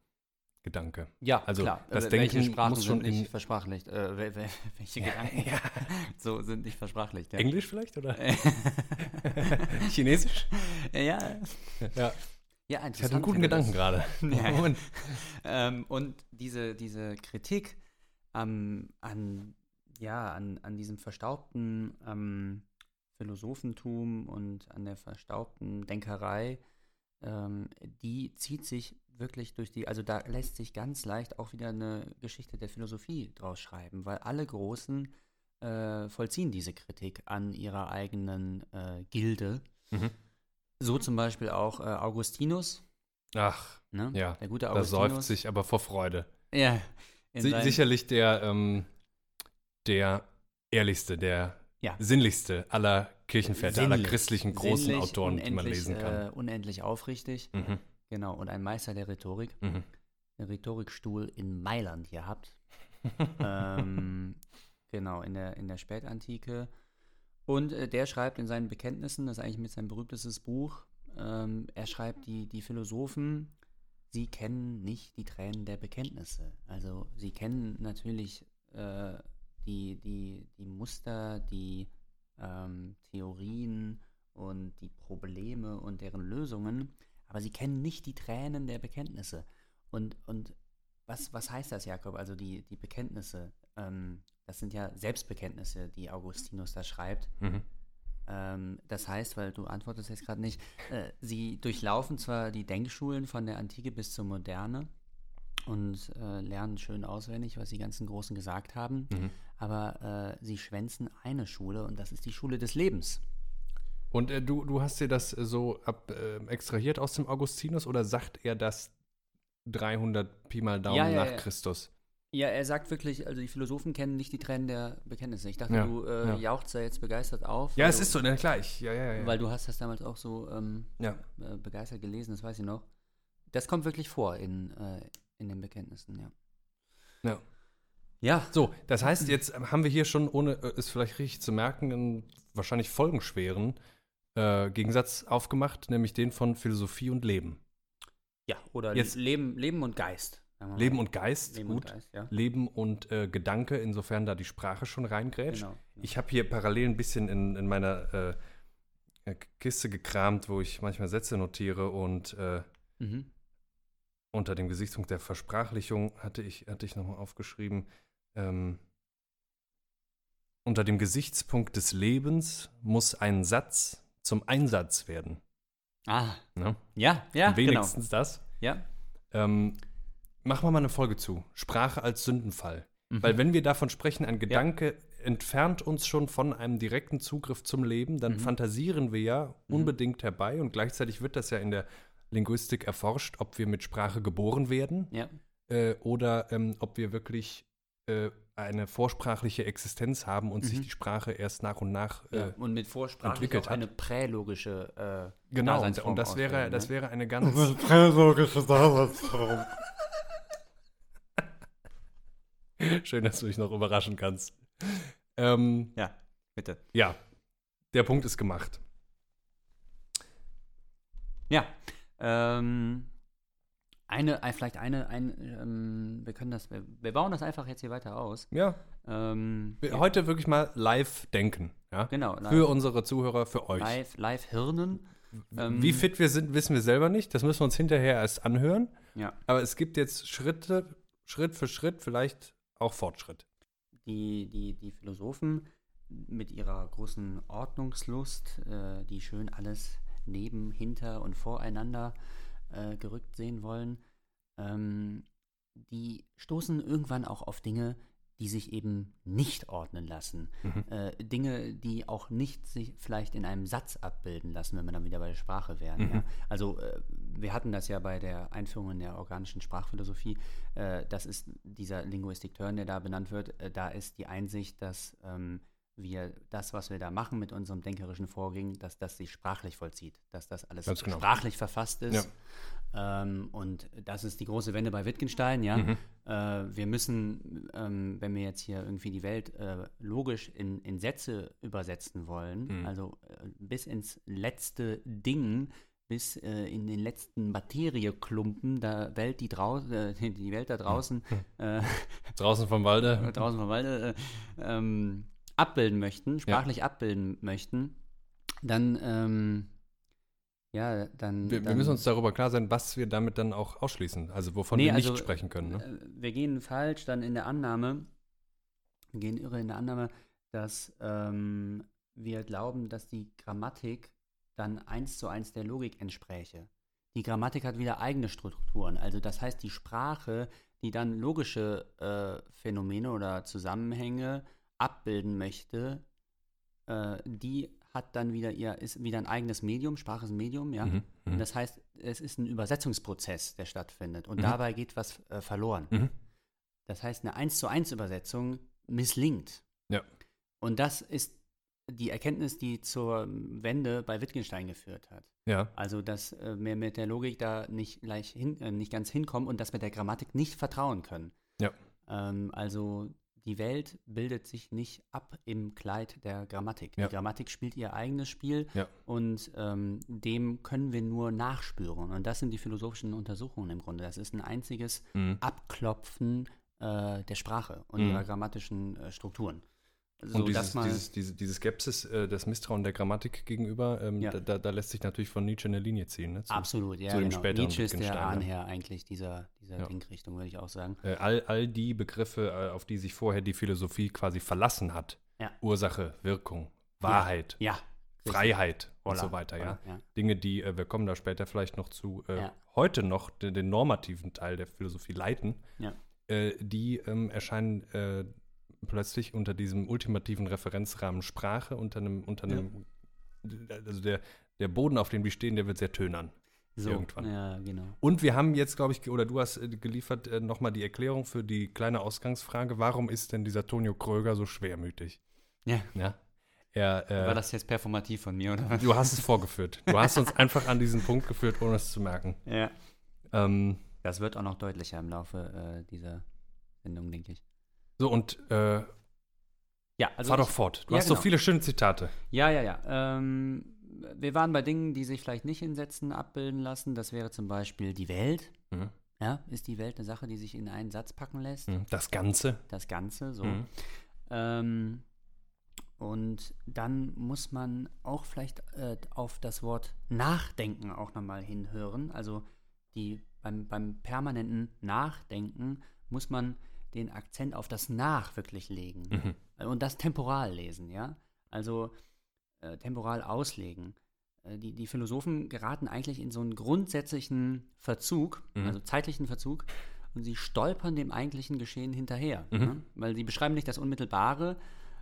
Gedanke. Ja, Also, klar. das welche Denken Sprachen muss schon nicht versprachlicht? Äh, wel- wel- (laughs) welche Gedanken ja. (laughs) so sind nicht versprachlicht? Ja. Englisch vielleicht oder (laughs) Chinesisch? ja, Ja, ja, ich hatte einen guten. Gedanken gerade. Ja. Ähm, und diese, diese Kritik am, an, ja, an, an diesem verstaubten ähm, Philosophentum und an der verstaubten Denkerei, ähm, die zieht sich wirklich durch die, also da lässt sich ganz leicht auch wieder eine Geschichte der Philosophie draus schreiben, weil alle Großen äh, vollziehen diese Kritik an ihrer eigenen äh, Gilde. Mhm. So zum Beispiel auch äh, Augustinus. Ach, Ne? Ja, der gute da Augustinus. säuft sich aber vor Freude. Ja. Si sicherlich der, ähm, der ehrlichste, der Ja. sinnlichste aller Kirchenväter, aller Sinnlich. christlichen großen Sinnlich, Autoren, die man lesen kann. Äh, unendlich aufrichtig. Mhm. Genau. Und ein Meister der Rhetorik. Mhm. Den Rhetorikstuhl in Mailand gehabt. (laughs) ähm, genau, in der, in der Spätantike. Und äh, der schreibt in seinen Bekenntnissen, das ist eigentlich mit seinem berühmtestes Buch, ähm, er schreibt, die, die Philosophen, sie kennen nicht die Tränen der Bekenntnisse. Also sie kennen natürlich äh, die, die, die Muster, die ähm, Theorien und die Probleme und deren Lösungen, aber sie kennen nicht die Tränen der Bekenntnisse. Und, und was, was heißt das, Jakob? Also die, die Bekenntnisse, ähm, das sind ja Selbstbekenntnisse, die Augustinus da schreibt. Mhm. Ähm, das heißt, weil du antwortest jetzt gerade nicht, äh, sie durchlaufen zwar die Denkschulen von der Antike bis zur Moderne und äh, lernen schön auswendig, was die ganzen Großen gesagt haben, Mhm. aber äh, sie schwänzen eine Schule und das ist die Schule des Lebens. Und äh, du, du hast dir das äh, so ab, äh, extrahiert aus dem Augustinus oder sagt er das 300 Pi mal Daumen Ja, ja, nach ja. Christus? Ja, er sagt wirklich, also die Philosophen kennen nicht die Tränen der Bekenntnisse. Ich dachte, Ja, du äh, ja. jauchzt da jetzt begeistert auf. Ja, es du, ist so, na klar, ich, ja, ja, ja. Weil du hast das damals auch so ähm, ja. äh, begeistert gelesen, das weiß ich noch. Das kommt wirklich vor in, äh, in den Bekenntnissen, ja. ja. Ja, So, das heißt, jetzt haben wir hier schon, ohne äh, es vielleicht richtig zu merken, einen wahrscheinlich folgenschweren äh, Gegensatz aufgemacht, nämlich den von Philosophie und Leben. ja oder Jetzt- Leben, Leben und Geist. Leben und Geist, Leben gut. und Geist, ja. Leben und äh, Gedanke, insofern da die Sprache schon reingrätscht. Genau. Ich habe hier parallel ein bisschen in, in meiner äh, äh, Kiste gekramt, wo ich manchmal Sätze notiere und äh, Mhm. unter dem Gesichtspunkt der Versprachlichung hatte ich, hatte ich nochmal aufgeschrieben, ähm, unter dem Gesichtspunkt des Lebens muss ein Satz zum Einsatz werden. Ah, Ne? ja, ja, genau. Wenigstens das. Ja. Ähm, machen wir mal eine Folge zu. Sprache als Sündenfall. Mhm. Weil wenn wir davon sprechen, ein Gedanke entfernt uns schon von einem direkten Zugriff zum Leben, dann Mhm. fantasieren wir ja Mhm. unbedingt herbei und gleichzeitig wird das ja in der Linguistik erforscht, ob wir mit Sprache geboren werden ja. äh, oder ähm, ob wir wirklich äh, eine vorsprachliche Existenz haben und sich Mhm. die Sprache erst nach und nach ja. äh, Und mit Vorsprache entwickelt auch eine prälogische äh, genau und, Daseinsform und das wäre ausbilden, das ne? wäre eine (laughs) ganz (laughs) schön, dass du dich noch überraschen kannst. Ähm, Ja, bitte. ja, der Punkt ist gemacht. Ja. Ähm, eine, ein, vielleicht eine, ein, ähm, wir können das, wir, wir bauen das einfach jetzt hier weiter aus. Ja, Ähm, wir- heute wirklich mal live denken. Ja? genau, live, Für unsere Zuhörer, für euch. live, live Hirnen. ähm, Wie fit wir sind, wissen wir selber nicht. Das müssen wir uns hinterher erst anhören. Ja. Aber es gibt jetzt Schritte, Schritt für Schritt, vielleicht auch Fortschritt. die, die, die Philosophen mit ihrer großen Ordnungslust, äh, die schön alles neben, hinter und voreinander äh, gerückt sehen wollen, ähm, die stoßen irgendwann auch auf Dinge, die sich eben nicht ordnen lassen. Mhm. Äh, Dinge, die auch nicht sich vielleicht in einem Satz abbilden lassen, wenn wir dann wieder bei der Sprache wären. Mhm. Ja? Also äh, wir hatten das ja bei der Einführung in der organischen Sprachphilosophie. Äh, das ist dieser Linguistik-Turn, der da benannt wird. Äh, da ist die Einsicht, dass ähm, wir das, was wir da machen mit unserem denkerischen Vorgehen, dass das sich sprachlich vollzieht, dass das alles genau. sprachlich verfasst ist. Ähm, und das ist die große Wende bei Wittgenstein, ja. Mhm. Äh, wir müssen, ähm, wenn wir jetzt hier irgendwie die Welt äh, logisch in, in Sätze übersetzen wollen, Mhm. also äh, bis ins letzte Ding, bis äh, in den letzten Materieklumpen der Welt, die, drau äh, die Welt da draußen, äh, Draußen vom Walde. (laughs) draußen vom Walde, äh, ähm, abbilden möchten, sprachlich abbilden möchten, dann, ähm, ja, dann. Wir, wir dann, müssen uns darüber klar sein, was wir damit dann auch ausschließen. Also wovon Nee, wir also, nicht sprechen können. Ne? Äh, Wir gehen falsch dann in der Annahme, wir gehen irre in der Annahme, dass ähm, wir glauben, dass die Grammatik dann eins zu eins der Logik entspräche. Die Grammatik hat wieder eigene Strukturen. Also das heißt, die Sprache, die dann logische äh, Phänomene oder Zusammenhänge abbilden möchte, äh, die hat dann wieder ihr, ist wieder ein eigenes Medium, Sprache ist ein Medium, ja. Mhm, Und das heißt, es ist ein Übersetzungsprozess, der stattfindet. Und Mhm. dabei geht was äh, verloren. Mhm. Das heißt, eine 1 zu 1 Übersetzung misslingt. Ja. Und das ist die Erkenntnis, die zur Wende bei Wittgenstein geführt hat. Ja. Also, dass äh, wir mit der Logik da nicht, gleich hin, äh, nicht ganz hinkommen und dass wir der Grammatik nicht vertrauen können. Ja. Ähm, also, die Welt bildet sich nicht ab im Kleid der Grammatik. Ja. Die Grammatik spielt ihr eigenes Spiel Ja. und ähm, dem können wir nur nachspüren. Und das sind die philosophischen Untersuchungen im Grunde. Das ist ein einziges Mhm. Abklopfen äh, der Sprache und Mhm. ihrer grammatischen äh, Strukturen. So, Und dieses, man, dieses, diese, diese Skepsis, äh, das Misstrauen der Grammatik gegenüber, ähm, Ja. da, da, lässt sich natürlich von Nietzsche eine Linie ziehen. Ne? Zu- absolut, ja, zu dem genau. späteren Nietzsche ist der. Ahnherr eigentlich dieser, dieser Ja. Denkrichtung, würde ich auch sagen. Äh, all, all die Begriffe, äh, auf die sich vorher die Philosophie quasi verlassen hat, Ja. Ursache, Wirkung, Wahrheit, Ja. Freiheit und so weiter, ja. Dinge, die, äh, wir kommen da später vielleicht noch zu, äh, heute noch den, den normativen Teil der Philosophie leiten, äh, die ähm, erscheinen plötzlich unter diesem ultimativen Referenzrahmen Sprache, unter einem, unter Ja. einem, also der, der Boden, auf dem die stehen, der wird sehr tönern. So, Irgendwann. ja, genau. Und wir haben jetzt, glaube ich, oder du hast äh, geliefert äh, nochmal die Erklärung für die kleine Ausgangsfrage, warum ist denn dieser Tonio Kröger so schwermütig? Ja. Ja. Er, äh, War das jetzt performativ von mir, oder was? Du hast es vorgeführt. Du hast uns einfach an diesen Punkt geführt, ohne es zu merken. Ja. Ähm, Das wird auch noch deutlicher im Laufe äh, dieser Sendung, denke ich. So, und äh, Ja, also fahr ich- doch fort. Du Ja, hast so genau. viele schöne Zitate. Ja, ja, ja. Ähm, wir waren bei Dingen, die sich vielleicht nicht in Sätzen abbilden lassen. Das wäre zum Beispiel die Welt. Mhm. Ja, ist die Welt eine Sache, die sich in einen Satz packen lässt? Mhm. Das Ganze. Das Ganze, so. Mhm. Ähm, und dann muss man auch vielleicht äh, auf das Wort Nachdenken auch nochmal hinhören. Also die, beim, beim permanenten Nachdenken muss man den Akzent auf das Nach wirklich legen. Mhm. Und das temporal lesen, ja. Also äh, temporal auslegen. Äh, die, die Philosophen geraten eigentlich in so einen grundsätzlichen Verzug, Mhm. also zeitlichen Verzug, und sie stolpern dem eigentlichen Geschehen hinterher. Mhm. Ne? Weil sie beschreiben nicht das Unmittelbare,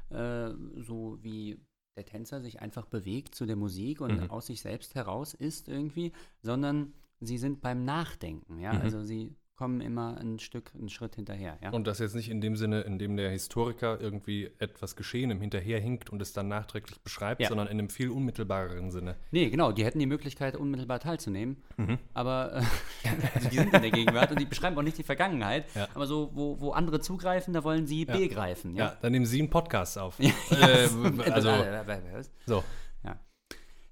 äh, so wie der Tänzer sich einfach bewegt zu der Musik und Mhm. aus sich selbst heraus ist irgendwie, sondern sie sind beim Nachdenken, ja. Mhm. Also sie kommen immer ein Stück, einen Schritt hinterher, ja. Und das jetzt nicht in dem Sinne, in dem der Historiker irgendwie etwas Geschehene hinterherhinkt und es dann nachträglich beschreibt, Ja. sondern in einem viel unmittelbareren Sinne. Nee, genau, die hätten die Möglichkeit, unmittelbar teilzunehmen. Mhm. Aber äh, also (laughs) (laughs) die sind in der Gegenwart und die beschreiben auch nicht die Vergangenheit. Ja. Aber so, wo, wo andere zugreifen, da wollen sie begreifen. Ja, dann nehmen Sie einen Podcast auf. (laughs) Ja, Äh, also, so.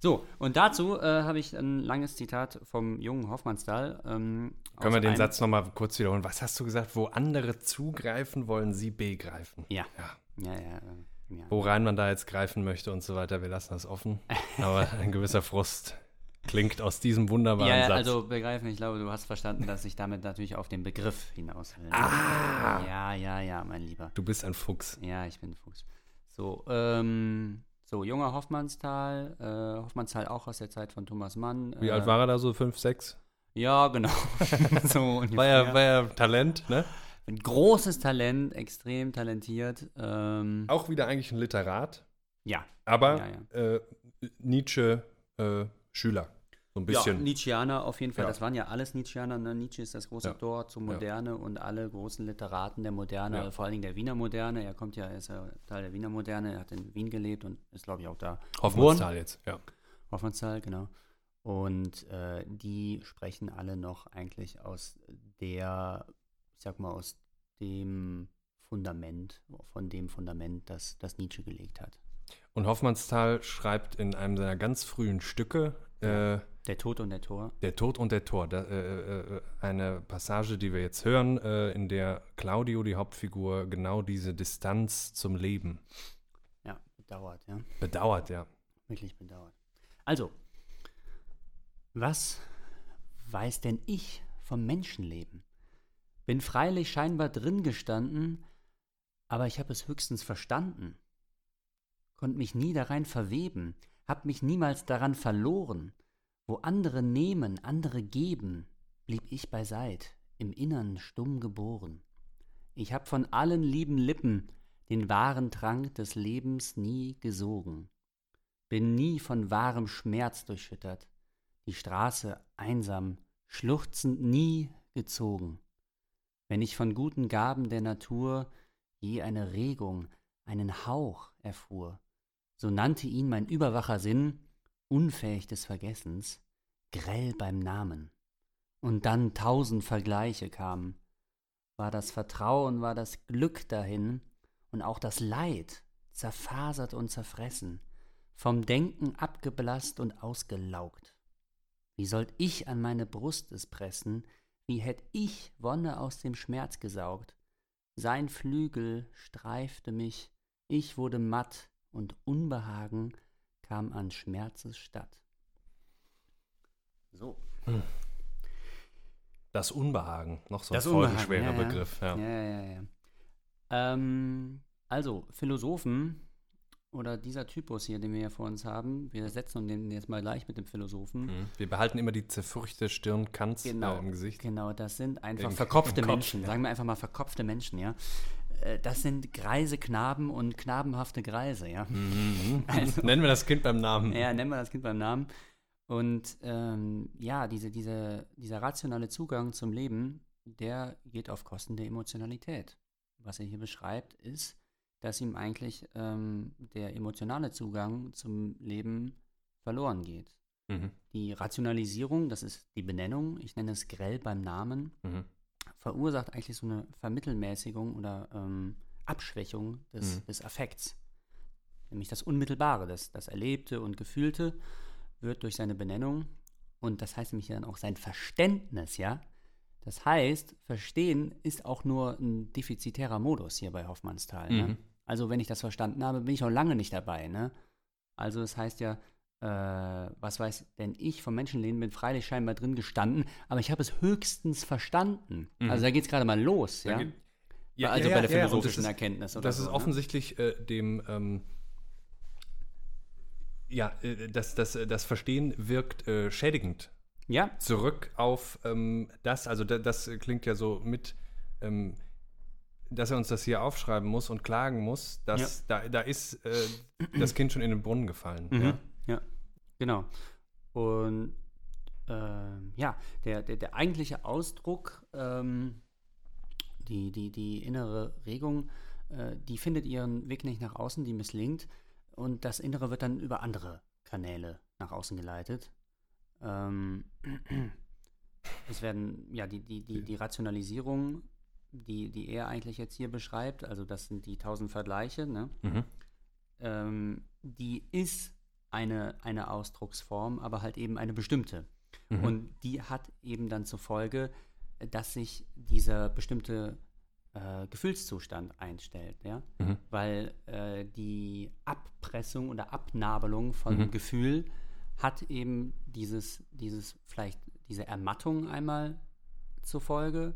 So, und dazu äh, habe ich ein langes Zitat vom jungen Hoffmannsthal. Ähm, Können wir den Satz nochmal kurz wiederholen? Was hast du gesagt? Wo andere zugreifen, wollen sie begreifen. Ja. Ja. Ja, ja, äh, ja. Worein man da jetzt greifen möchte und so weiter, wir lassen das offen. Aber (laughs) ein gewisser Frust klingt aus diesem wunderbaren Ja, Satz. also begreifen, ich glaube, du hast verstanden, dass ich damit natürlich auf den Begriff hinaus will. Ah. Ja, ja, ja, mein Lieber. du bist ein Fuchs. Ja, ich bin Fuchs. So, ähm, so, junger Hoffmannsthal, äh, Hoffmannsthal auch aus der Zeit von Thomas Mann. Wie äh, alt war er da? So fünf, sechs? Ja, genau. (laughs) so. War ja, war ja Talent, ne? Ein großes Talent, extrem talentiert. Ähm, Auch wieder eigentlich ein Literat, ja. aber Ja, Äh, Nietzsche äh, Schüler. So ein bisschen. Ja, Nietzscheaner auf jeden Fall. Ja. Das waren ja alles Nietzscheaner. Ne? Nietzsche ist das große Ja. Tor zur Ja. Moderne und alle großen Literaten der Moderne, Ja. vor allen Dingen der Wiener Moderne. Er kommt ja, er ist ja Teil der Wiener Moderne. Er hat in Wien gelebt und ist, glaube ich, auch da. Hoffmannsthal jetzt, ja. Hoffmannsthal, genau. Und äh, die sprechen alle noch eigentlich aus der, ich sag mal, aus dem Fundament, von dem Fundament, das, das Nietzsche gelegt hat. Und Hoffmannsthal schreibt in einem seiner ganz frühen Stücke äh, Der Tod und der Tor. Der Tod und der Tor. Da, äh, äh, eine Passage, die wir jetzt hören, äh, in der Claudio, die Hauptfigur, genau diese Distanz zum Leben Ja, bedauert, ja. bedauert, ja. Wirklich bedauert. Also, was weiß denn ich vom Menschenleben? Bin freilich scheinbar drin gestanden, aber ich habe es höchstens verstanden. Konnt mich nie darein verweben, hab mich niemals daran verloren. Wo andere nehmen, andere geben, blieb ich beiseit, im Innern stumm geboren. Ich hab von allen lieben Lippen den wahren Trank des Lebens nie gesogen. bin nie von wahrem Schmerz durchschüttert, die Straße einsam, schluchzend nie gezogen. Wenn ich von guten Gaben der Natur je eine Regung, einen Hauch erfuhr, so nannte ihn mein überwacher Sinn, unfähig des Vergessens, grell beim Namen. Und dann tausend Vergleiche kamen. War das Vertrauen, war das Glück dahin und auch das Leid, zerfasert und zerfressen, vom Denken abgeblasst und ausgelaugt. Wie sollt ich an meine Brust es pressen, wie hätt ich Wonne aus dem Schmerz gesaugt? Sein Flügel streifte mich, ich wurde matt und Unbehagen kam an Schmerzes statt. So. Hm. Das Unbehagen, noch so ein folgenschwerer ja, Begriff. Ja, ja, ja. ja. Ähm, also, Philosophen oder dieser Typus hier, den wir hier vor uns haben, wir setzen den jetzt mal gleich mit dem Philosophen. Mhm. Wir behalten immer die zerfurchte Stirn Kants genau, äh, im Gesicht. Genau, das sind einfach Im, verkopfte im Kopf, Menschen, ja. sagen wir einfach mal verkopfte Menschen, ja. Äh, das sind greise Knaben und knabenhafte Greise, ja. Mhm. (laughs) Also, (laughs) nennen wir das Kind beim Namen. Ja, nennen wir das Kind beim Namen. Und ähm, ja, diese, diese, dieser rationale Zugang zum Leben, der geht auf Kosten der Emotionalität. Was er hier beschreibt, ist, dass ihm eigentlich ähm, der emotionale Zugang zum Leben verloren geht. Mhm. Die Rationalisierung, das ist die Benennung, ich nenne es grell beim Namen, mhm. Verursacht eigentlich so eine Vermittelmäßigung oder ähm, Abschwächung des, mhm. des Affekts. Nämlich das Unmittelbare, das, das Erlebte und Gefühlte wird durch seine Benennung und das heißt nämlich dann auch sein Verständnis, ja, das heißt, Verstehen ist auch nur ein defizitärer Modus hier bei Hoffmannsthal. Ne? Mhm. Also, wenn ich das verstanden habe, bin ich noch lange nicht dabei. Ne? Also, das heißt ja, äh, was weiß denn ich vom Menschenleben, bin freilich scheinbar drin gestanden, aber ich habe es höchstens verstanden. Mhm. Also, da geht es gerade mal los. Ja? Geht, ja, also ja, bei der philosophischen ja, Erkenntnis. Oder das so, ist ne? offensichtlich äh, dem. Ähm, ja, äh, das, das, das Verstehen wirkt äh, schädigend ja. zurück auf ähm, das, also das, das, klingt ja so mit, ähm, dass er uns das hier aufschreiben muss und klagen muss, dass da, da ist äh, das Kind schon in den Brunnen gefallen. Mhm. Ja? Ja, genau. Und ähm, ja, der, der, der eigentliche Ausdruck, ähm, die, die, die innere Regung, äh, die findet ihren Weg nicht nach außen, die misslingt. Und das Innere wird dann über andere Kanäle nach außen geleitet. Ähm, es werden, ja, die, die, die, die Rationalisierung, die, die er eigentlich jetzt hier beschreibt, also das sind die tausend Vergleiche, ne? Mhm. Ähm, die ist eine, eine Ausdrucksform, aber halt eben eine bestimmte. Mhm. Und die hat eben dann zur Folge, dass sich dieser bestimmte äh, Gefühlszustand einstellt, ja, mhm. weil äh, die Abpressung oder Abnabelung von mhm. Gefühl hat eben dieses, dieses vielleicht diese Ermattung einmal zur Folge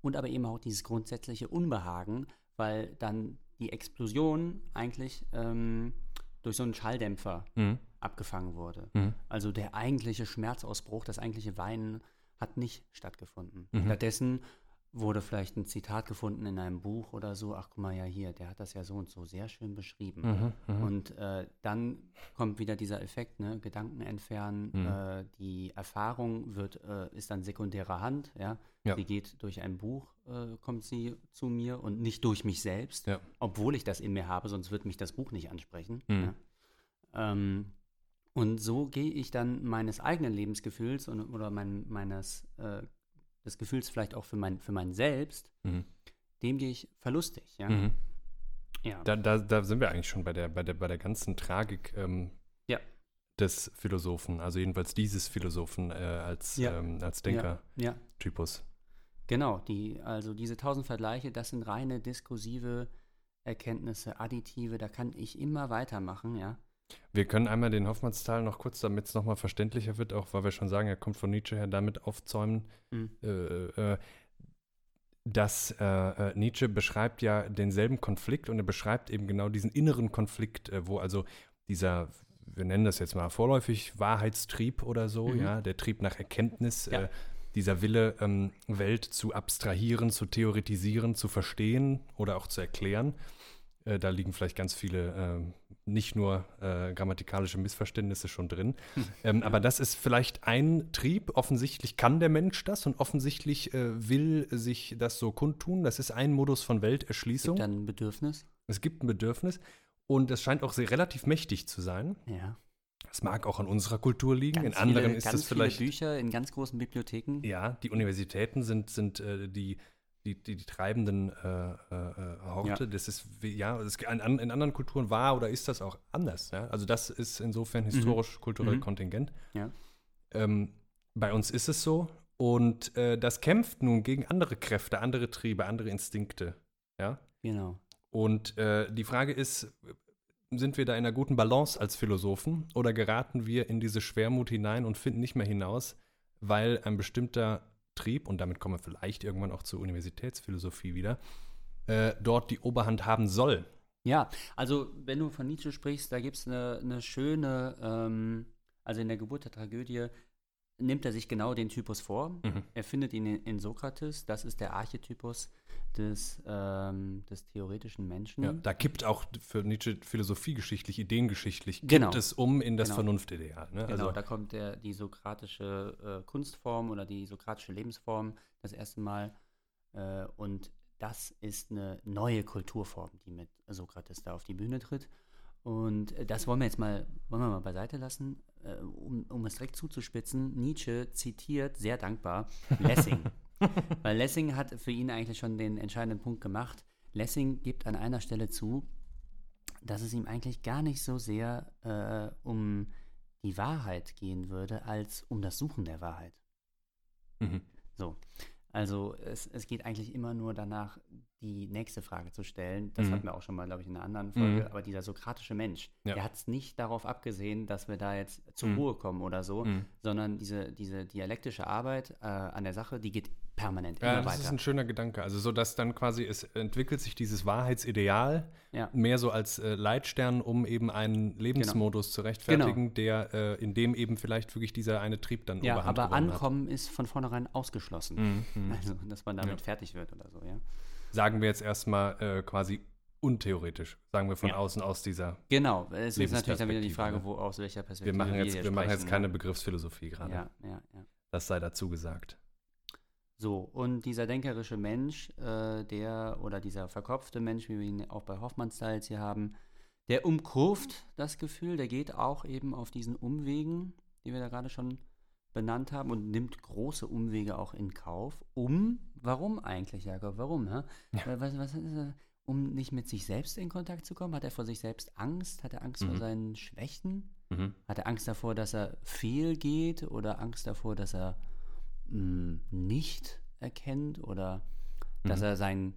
und aber eben auch dieses grundsätzliche Unbehagen, weil dann die Explosion eigentlich ähm, durch so einen Schalldämpfer mhm. abgefangen wurde. Mhm. Also der eigentliche Schmerzausbruch, das eigentliche Weinen hat nicht stattgefunden. Mhm. Stattdessen wurde vielleicht ein Zitat gefunden in einem Buch oder so, ach guck mal ja hier, der hat das ja so und so sehr schön beschrieben. Mhm, mhm. und äh, dann kommt wieder dieser Effekt, ne? Gedanken entfernen, mhm. äh, die Erfahrung wird, äh, ist dann sekundärer Hand, ja? Ja. Sie geht durch ein Buch, äh, kommt sie zu mir und nicht durch mich selbst, ja. obwohl ich das in mir habe, sonst wird mich das Buch nicht ansprechen. Mhm. Ja? Ähm, und so gehe ich dann meines eigenen Lebensgefühls und, oder mein, meines äh, des Gefühls vielleicht auch für mein, für mein Selbst, mhm. dem gehe ich verlustig, ja. Mhm. ja. Da, da, da sind wir eigentlich schon bei der, bei der, bei der ganzen Tragik ähm, ja. des Philosophen, also jedenfalls dieses Philosophen äh, als, ja. ähm, als Denker-Typus. Genau, die, also diese tausend Vergleiche, das sind reine diskursive Erkenntnisse, additive, da kann ich immer weitermachen, ja. Wir können einmal den Hoffmannsthal noch kurz, damit es nochmal verständlicher wird, auch weil wir schon sagen, er kommt von Nietzsche her, damit aufzäumen. Mhm. Äh, äh, dass äh, äh, Nietzsche beschreibt ja denselben Konflikt und er beschreibt eben genau diesen inneren Konflikt, äh, wo also dieser, wir nennen das jetzt mal vorläufig, Wahrheitstrieb oder so, mhm. ja, der Trieb nach Erkenntnis, ja. Äh, dieser Wille, ähm, Welt zu abstrahieren, zu theoretisieren, zu verstehen oder auch zu erklären Äh, da liegen vielleicht ganz viele äh, nicht nur äh, grammatikalische Missverständnisse schon drin. Ähm, aber das ist vielleicht ein Trieb. Offensichtlich kann der Mensch das und offensichtlich äh, will sich das so kundtun. Das ist ein Modus von Welterschließung. Gibt dann ein Bedürfnis. Es gibt ein Bedürfnis und es scheint auch sehr relativ mächtig zu sein. Ja. Das mag auch an unserer Kultur liegen. Ganz in anderen viele, ist ganz es vielleicht. Viele Bücher in ganz großen Bibliotheken. Ja, die Universitäten sind, sind äh, die, die, die, die treibenden äh, äh, Horte. Ja. Das ist, wie, ja, das, in, in anderen Kulturen war oder ist das auch anders. Ja? Also das ist insofern historisch, kulturell Mhm. kontingent. Ja. Ähm, bei uns ist es so. Und äh, das kämpft nun gegen andere Kräfte, andere Triebe, andere Instinkte. Ja. Genau. Und äh, die Frage ist, sind wir da in einer guten Balance als Philosophen oder geraten wir in diese Schwermut hinein und finden nicht mehr hinaus, weil ein bestimmter Trieb, und damit kommen wir vielleicht irgendwann auch zur Universitätsphilosophie wieder, äh, dort die Oberhand haben soll. Ja, also wenn du von Nietzsche sprichst, da gibt es eine, eine schöne, ähm, also in der Geburt der Tragödie nimmt er sich genau den Typus vor. Mhm. Er findet ihn in, in Sokrates, das ist der Archetypus des, ähm, des theoretischen Menschen. Ja, da kippt auch für Nietzsche philosophiegeschichtlich, ideengeschichtlich, kippt Genau. es um in das Genau. Vernunftideal. Ne? Genau, also, da kommt der, die sokratische äh, Kunstform oder die sokratische Lebensform das erste Mal. Äh, und das ist eine neue Kulturform, die mit Sokrates da auf die Bühne tritt. Und äh, das wollen wir jetzt mal, wollen wir mal beiseite lassen, äh, um, um es direkt zuzuspitzen. Nietzsche zitiert sehr dankbar (laughs) Lessing. Weil Lessing hat für ihn eigentlich schon den entscheidenden Punkt gemacht. Lessing gibt an einer Stelle zu, dass es ihm eigentlich gar nicht so sehr äh, um die Wahrheit gehen würde, als um das Suchen der Wahrheit. mhm. So. Also es, es geht eigentlich immer nur danach, die nächste Frage zu stellen. Das Mhm. hatten wir auch schon mal, glaube ich, in einer anderen Folge. Mhm. Aber dieser sokratische Mensch, Ja. der hat es nicht darauf abgesehen, dass wir da jetzt zur Mhm. Ruhe kommen oder so, Mhm. sondern diese, diese dialektische Arbeit äh, an der Sache, die geht permanent Ja, immer das ist weiter. ein schöner Gedanke. Also so, dass dann quasi es entwickelt sich dieses Wahrheitsideal Ja. mehr so als äh, Leitstern, um eben einen Lebensmodus zu rechtfertigen, der äh, in dem eben vielleicht wirklich dieser eine Trieb dann Ja, Oberhand aber Ankommen ist von vornherein ausgeschlossen. hat. Mhm, mhm. Also, dass man damit fertig wird oder so, ja. Sagen wir jetzt erstmal äh, quasi untheoretisch, sagen wir von Ja. außen aus dieser. Genau, es ist natürlich dann wieder die Frage, ne? wo aus welcher Wir Perspektive machen jetzt, hier wir machen jetzt keine ne? Begriffsphilosophie gerade. Ja, ja, ja. Das sei dazu gesagt. So, und dieser denkerische Mensch, äh, der oder dieser verkopfte Mensch, wie wir ihn auch bei Hoffmann-Style jetzt hier haben, der umkurvt das Gefühl, der geht auch eben auf diesen Umwegen, die wir da gerade schon benannt haben und nimmt große Umwege auch in Kauf, um, warum eigentlich, Jakob, warum, hä? Weil, Was, was ist, das? um nicht mit sich selbst in Kontakt zu kommen? Hat er vor sich selbst Angst? Hat er Angst vor Mhm. seinen Schwächen? Mhm. Hat er Angst davor, dass er fehlgeht oder Angst davor, dass er mh, nicht erkennt oder dass Mhm. er sein,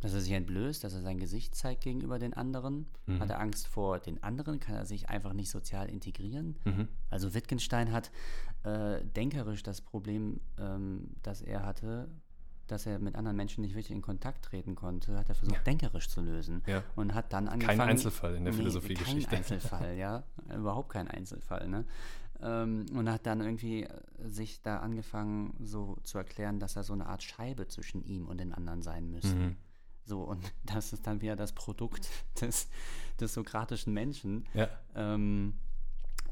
dass er sich entblößt, dass er sein Gesicht zeigt gegenüber den anderen? Mhm. Hat er Angst vor den anderen? Kann er sich einfach nicht sozial integrieren? Mhm. Also Wittgenstein hat äh, denkerisch das Problem, ähm, das er hatte, dass er mit anderen Menschen nicht wirklich in Kontakt treten konnte, hat er versucht, denkerisch zu lösen. Ja. Und hat dann angefangen. Kein Einzelfall in der Nee, Philosophiegeschichte. Kein Einzelfall, (laughs) ja. Überhaupt kein Einzelfall, ne? Ähm, und hat dann irgendwie äh, sich da angefangen, so zu erklären, dass er so eine Art Scheibe zwischen ihm und den anderen sein müsste. Mhm. So, und (laughs) das ist dann wieder das Produkt (laughs) des, des sokratischen Menschen. Ja, Ähm,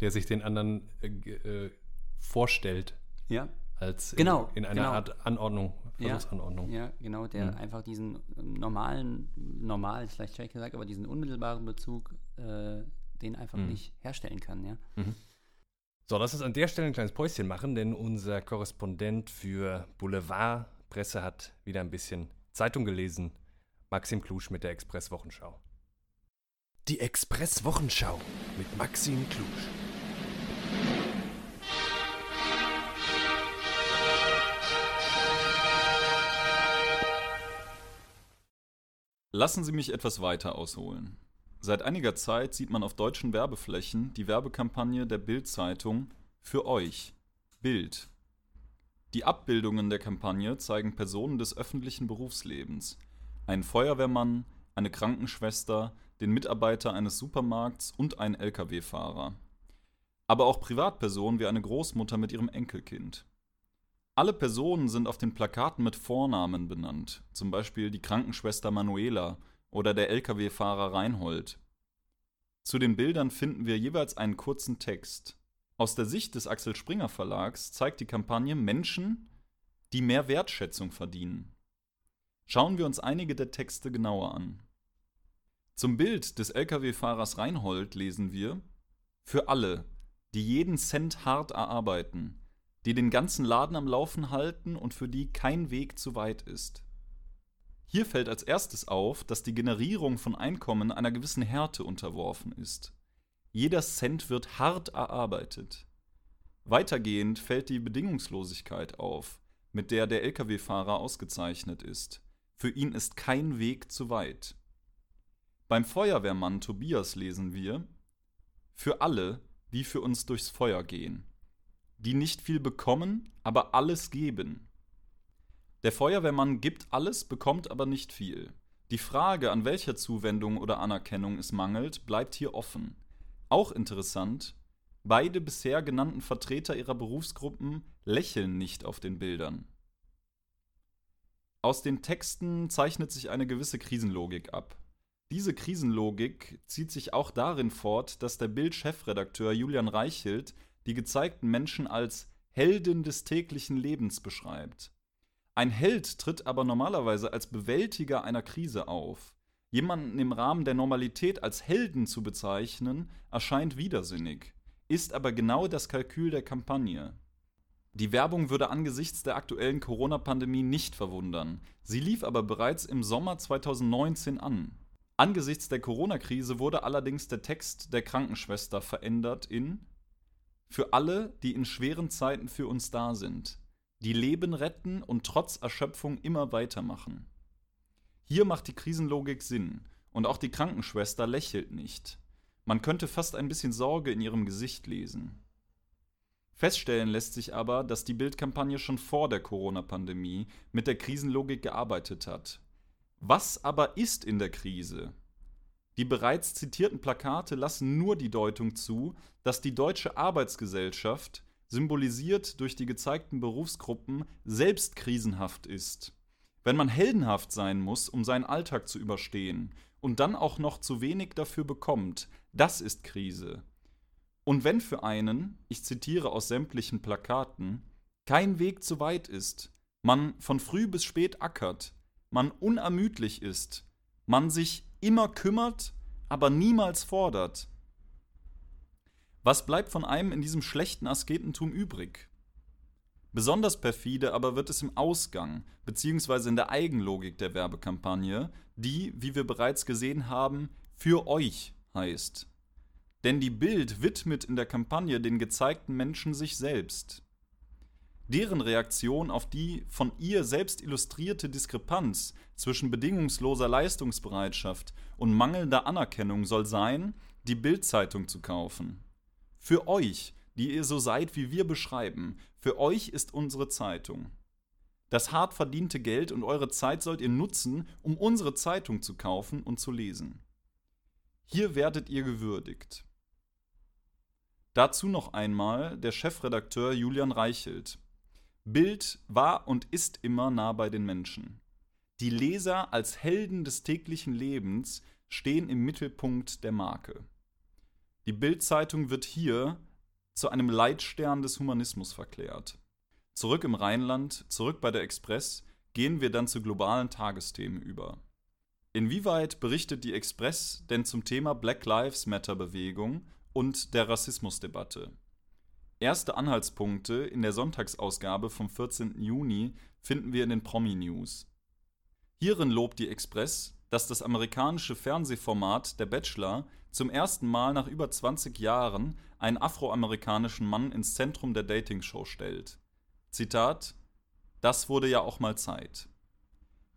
der sich den anderen äh, äh, vorstellt ja, als in- Genau, in, einer genau. Art Anordnung, Ja. Versuchsanordnung. ja, genau, der Mhm. einfach diesen normalen, normal vielleicht schlecht gesagt, aber diesen unmittelbaren Bezug, äh, den einfach Mhm. nicht herstellen kann, ja. So, lass uns an der Stelle ein kleines Päuschen machen, denn unser Korrespondent für Boulevardpresse hat wieder ein bisschen Zeitung gelesen. Maxim Klusch mit der Express-Wochenschau. Die Express-Wochenschau mit Maxim Klusch. Lassen Sie mich etwas weiter ausholen. Seit einiger Zeit sieht man auf deutschen Werbeflächen die Werbekampagne der Bild-Zeitung Für euch. Bild. Die Abbildungen der Kampagne zeigen Personen des öffentlichen Berufslebens. Einen Feuerwehrmann, eine Krankenschwester, den Mitarbeiter eines Supermarkts und einen Lkw-Fahrer. Aber auch Privatpersonen wie eine Großmutter mit ihrem Enkelkind. Alle Personen sind auf den Plakaten mit Vornamen benannt, zum Beispiel die Krankenschwester Manuela oder der Lkw-Fahrer Reinhold. Zu den Bildern finden wir jeweils einen kurzen Text. Aus der Sicht des Axel Springer Verlags zeigt die Kampagne Menschen, die mehr Wertschätzung verdienen. Schauen wir uns einige der Texte genauer an. Zum Bild des Lkw-Fahrers Reinhold lesen wir Für alle, die jeden Cent hart erarbeiten, die den ganzen Laden am Laufen halten und für die kein Weg zu weit ist. Hier fällt als erstes auf, dass die Generierung von Einkommen einer gewissen Härte unterworfen ist. Jeder Cent wird hart erarbeitet. Weitergehend fällt die Bedingungslosigkeit auf, mit der der Lkw-Fahrer ausgezeichnet ist. Für ihn ist kein Weg zu weit. Beim Feuerwehrmann Tobias lesen wir Für alle, die für uns durchs Feuer gehen, die nicht viel bekommen, aber alles geben. Der Feuerwehrmann gibt alles, bekommt aber nicht viel. Die Frage, an welcher Zuwendung oder Anerkennung es mangelt, bleibt hier offen. Auch interessant, beide bisher genannten Vertreter ihrer Berufsgruppen lächeln nicht auf den Bildern. Aus den Texten zeichnet sich eine gewisse Krisenlogik ab. Diese Krisenlogik zieht sich auch darin fort, dass der Bild-Chefredakteur Julian Reichelt die gezeigten Menschen als Helden des täglichen Lebens beschreibt. Ein Held tritt aber normalerweise als Bewältiger einer Krise auf. Jemanden im Rahmen der Normalität als Helden zu bezeichnen, erscheint widersinnig, ist aber genau das Kalkül der Kampagne. Die Werbung würde angesichts der aktuellen Corona-Pandemie nicht verwundern. Sie lief aber bereits im Sommer 2019 an. Angesichts der Corona-Krise wurde allerdings der Text der Krankenschwester verändert in Für alle, die in schweren Zeiten für uns da sind, die Leben retten und trotz Erschöpfung immer weitermachen. Hier macht die Krisenlogik Sinn und auch die Krankenschwester lächelt nicht. Man könnte fast ein bisschen Sorge in ihrem Gesicht lesen. Feststellen lässt sich aber, dass die Bildkampagne schon vor der Corona-Pandemie mit der Krisenlogik gearbeitet hat was aber ist in der Krise? Die bereits zitierten Plakate lassen nur die Deutung zu, dass die deutsche Arbeitsgesellschaft, symbolisiert durch die gezeigten Berufsgruppen, selbst krisenhaft ist. Wenn man heldenhaft sein muss, um seinen Alltag zu überstehen, und dann auch noch zu wenig dafür bekommt, das ist Krise. Und wenn für einen, ich zitiere aus sämtlichen Plakaten, kein Weg zu weit ist, man von früh bis spät ackert, man unermüdlich ist, man sich immer kümmert, aber niemals fordert. Was bleibt von einem in diesem schlechten Asketentum übrig? Besonders perfide aber wird es im Ausgang bzw. in der Eigenlogik der Werbekampagne, die, wie wir bereits gesehen haben, für euch heißt. Denn die Bild widmet in der Kampagne den gezeigten Menschen sich selbst. Deren Reaktion auf die von ihr selbst illustrierte Diskrepanz zwischen bedingungsloser Leistungsbereitschaft und mangelnder Anerkennung soll sein, die Bildzeitung zu kaufen. Für euch, die ihr so seid, wie wir beschreiben, für euch ist unsere Zeitung. Das hart verdiente Geld und eure Zeit sollt ihr nutzen, um unsere Zeitung zu kaufen und zu lesen. Hier werdet ihr gewürdigt. Dazu noch einmal der Chefredakteur Julian Reichelt. Bild war und ist immer nah bei den Menschen. Die Leser als Helden des täglichen Lebens stehen im Mittelpunkt der Marke. Die Bild-Zeitung wird hier zu einem Leitstern des Humanismus verklärt. Zurück im Rheinland, zurück bei der Express, gehen wir dann zu globalen Tagesthemen über. Inwieweit berichtet die Express denn zum Thema Black Lives Matter Bewegung und der Rassismusdebatte? Erste Anhaltspunkte in der Sonntagsausgabe vom 14. Juni finden wir in den Promi-News. Hierin lobt die Express, dass das amerikanische Fernsehformat Der Bachelor zum ersten Mal nach über 20 Jahren einen afroamerikanischen Mann ins Zentrum der Dating-Show stellt. Zitat: Das wurde ja auch mal Zeit.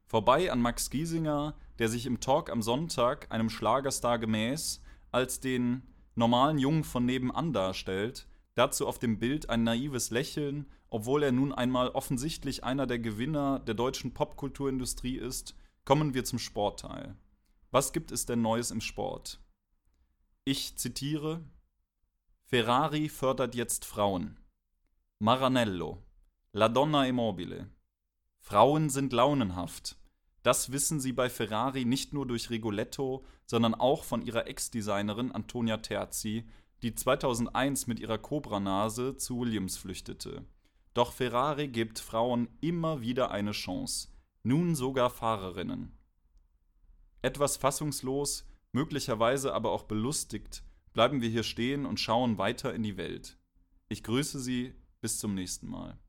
Vorbei an Max Giesinger, der sich im Talk am Sonntag einem Schlagerstar gemäß als den normalen Jungen von nebenan darstellt, Dazu auf dem Bild ein naives Lächeln, obwohl er nun einmal offensichtlich einer der Gewinner der deutschen Popkulturindustrie ist, kommen wir zum Sportteil. Was gibt es denn Neues im Sport? Ich zitiere: Ferrari fördert jetzt Frauen. Maranello. La Donna Immobile. Frauen sind launenhaft. Das wissen sie bei Ferrari nicht nur durch Rigoletto, sondern auch von ihrer Ex-Designerin Antonia Terzi, die 2001 mit ihrer Cobra-Nase zu Williams flüchtete. Doch Ferrari gibt Frauen immer wieder eine Chance, nun sogar Fahrerinnen. Etwas fassungslos, möglicherweise aber auch belustigt, bleiben wir hier stehen und schauen weiter in die Welt. Ich grüße Sie, bis zum nächsten Mal.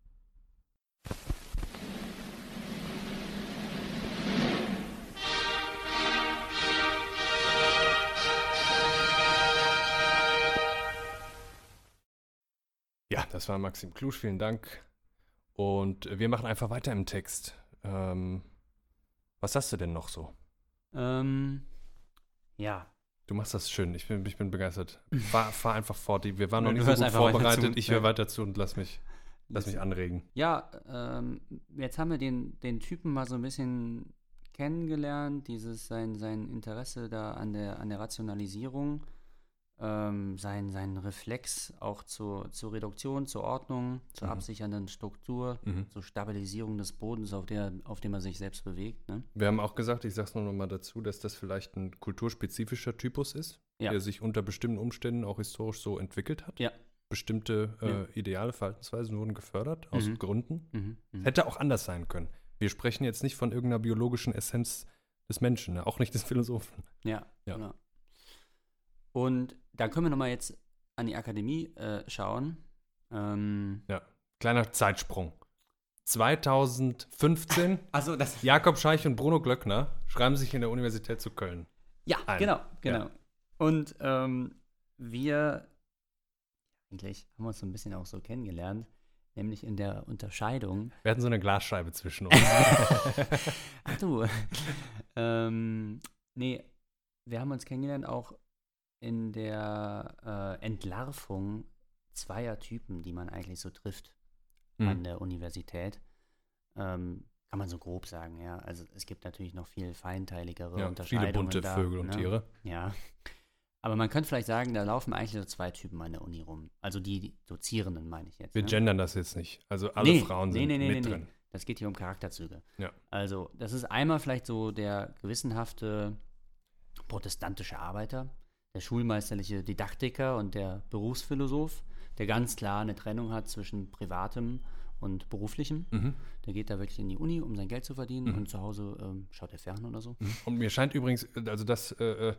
Das war Maxim Klusch, vielen Dank. Und wir machen einfach weiter im Text. Ähm, was hast du denn noch so? Ähm, ja. Du machst das schön, ich bin, ich bin begeistert. Fahr, (laughs) fahr einfach fort. Wir waren noch nicht so gut vorbereitet. Ich höre weiter zu und lass mich, lass mich anregen. Ja, ähm, jetzt haben wir den, den Typen mal so ein bisschen kennengelernt, dieses sein, sein Interesse da an der, an der Rationalisierung, ähm, sein, sein Reflex auch zur, zur Reduktion, zur Ordnung, zur Mhm. absichernden Struktur, Mhm. zur Stabilisierung des Bodens, auf, der, auf dem er sich selbst bewegt. Ne? Wir haben auch gesagt, ich sag's nur noch mal dazu, dass das vielleicht ein kulturspezifischer Typus ist, Ja. der sich unter bestimmten Umständen auch historisch so entwickelt hat. Ja. Bestimmte äh, Ja. ideale Verhaltensweisen wurden gefördert, aus Mhm. Gründen. Mhm. Mhm. Hätte auch anders sein können. Wir sprechen jetzt nicht von irgendeiner biologischen Essenz des Menschen, ne? auch nicht des Philosophen. Ja, Ja. genau. Und dann können wir nochmal jetzt an die Akademie äh, schauen. Ähm, Kleiner Zeitsprung. 2015, (laughs) also das Jakob Scheich und Bruno Glöckner schreiben sich in der Universität zu Köln. Ja, ein. genau, genau. Und ähm, wir eigentlich haben uns so ein bisschen auch so kennengelernt, nämlich in der Unterscheidung. Wir hatten so eine Glasscheibe zwischen uns. (laughs) Ach du. ähm, nee, wir haben uns kennengelernt auch in der äh, Entlarvung zweier Typen, die man eigentlich so trifft an Mhm. der Universität. Ähm, kann man so grob sagen, ja. Also es gibt natürlich noch viel feinteiligere Ja, Unterscheidungen. viele bunte da, Vögel und ne? Tiere. Ja. Aber man könnte vielleicht sagen, da laufen eigentlich so zwei Typen an der Uni rum. Also die, Dozierenden, meine ich jetzt. Wir ne? gendern das jetzt nicht. Also alle Nee, Frauen sind nee, nee, mit nee, drin. nee. Das geht hier um Charakterzüge. Ja. Also, das ist einmal vielleicht so der gewissenhafte protestantische Arbeiter, der schulmeisterliche Didaktiker und der Berufsphilosoph, der ganz klar eine Trennung hat zwischen privatem und beruflichem. Mhm. Der geht da wirklich in die Uni, um sein Geld zu verdienen Mhm. und zu Hause ähm, schaut er fern oder so. Und mir scheint übrigens, also dass äh, äh,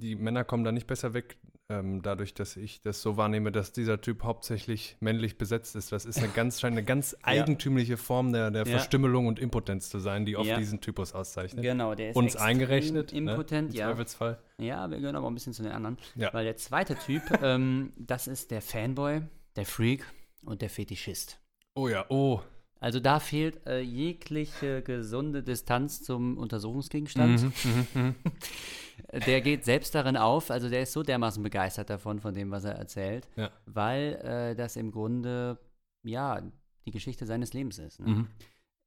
die Männer kommen da nicht besser weg, ähm, dadurch, dass ich das so wahrnehme, dass dieser Typ hauptsächlich männlich besetzt ist. Das ist eine ganz, scheint eine ganz (laughs) eigentümliche Form der, der Ja. Verstümmelung und Impotenz zu sein, die oft Ja. diesen Typus auszeichnet. Genau, der ist Uns eingerechnet, Impotent, ne? Im ja. Zweifelsfall. Ja, wir gehören aber ein bisschen zu den anderen. Ja. Weil der zweite Typ, (laughs) ähm, das ist der Fanboy, der Freak und der Fetischist. Oh ja, oh. Also da fehlt äh, jegliche gesunde Distanz zum Untersuchungsgegenstand. Mhm, mhm, mhm. (laughs) Der geht selbst darin auf, also der ist so dermaßen begeistert davon, von dem, was er erzählt, Ja. weil äh, das im Grunde, ja, die Geschichte seines Lebens ist. Ne? Mhm.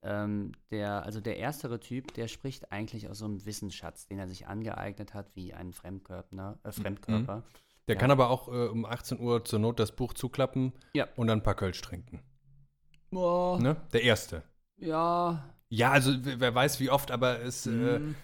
Ähm, der, also der erstere Typ, der spricht eigentlich aus so einem Wissensschatz, den er sich angeeignet hat, wie ein Fremdkörper. Äh, Fremdkörper. Der Ja. kann aber auch äh, um 18 Uhr zur Not das Buch zuklappen Ja. und dann ein paar Kölsch trinken. Boah, Ne? Der erste. ja. Ja, also wer weiß wie oft, aber es. Äh, Mm.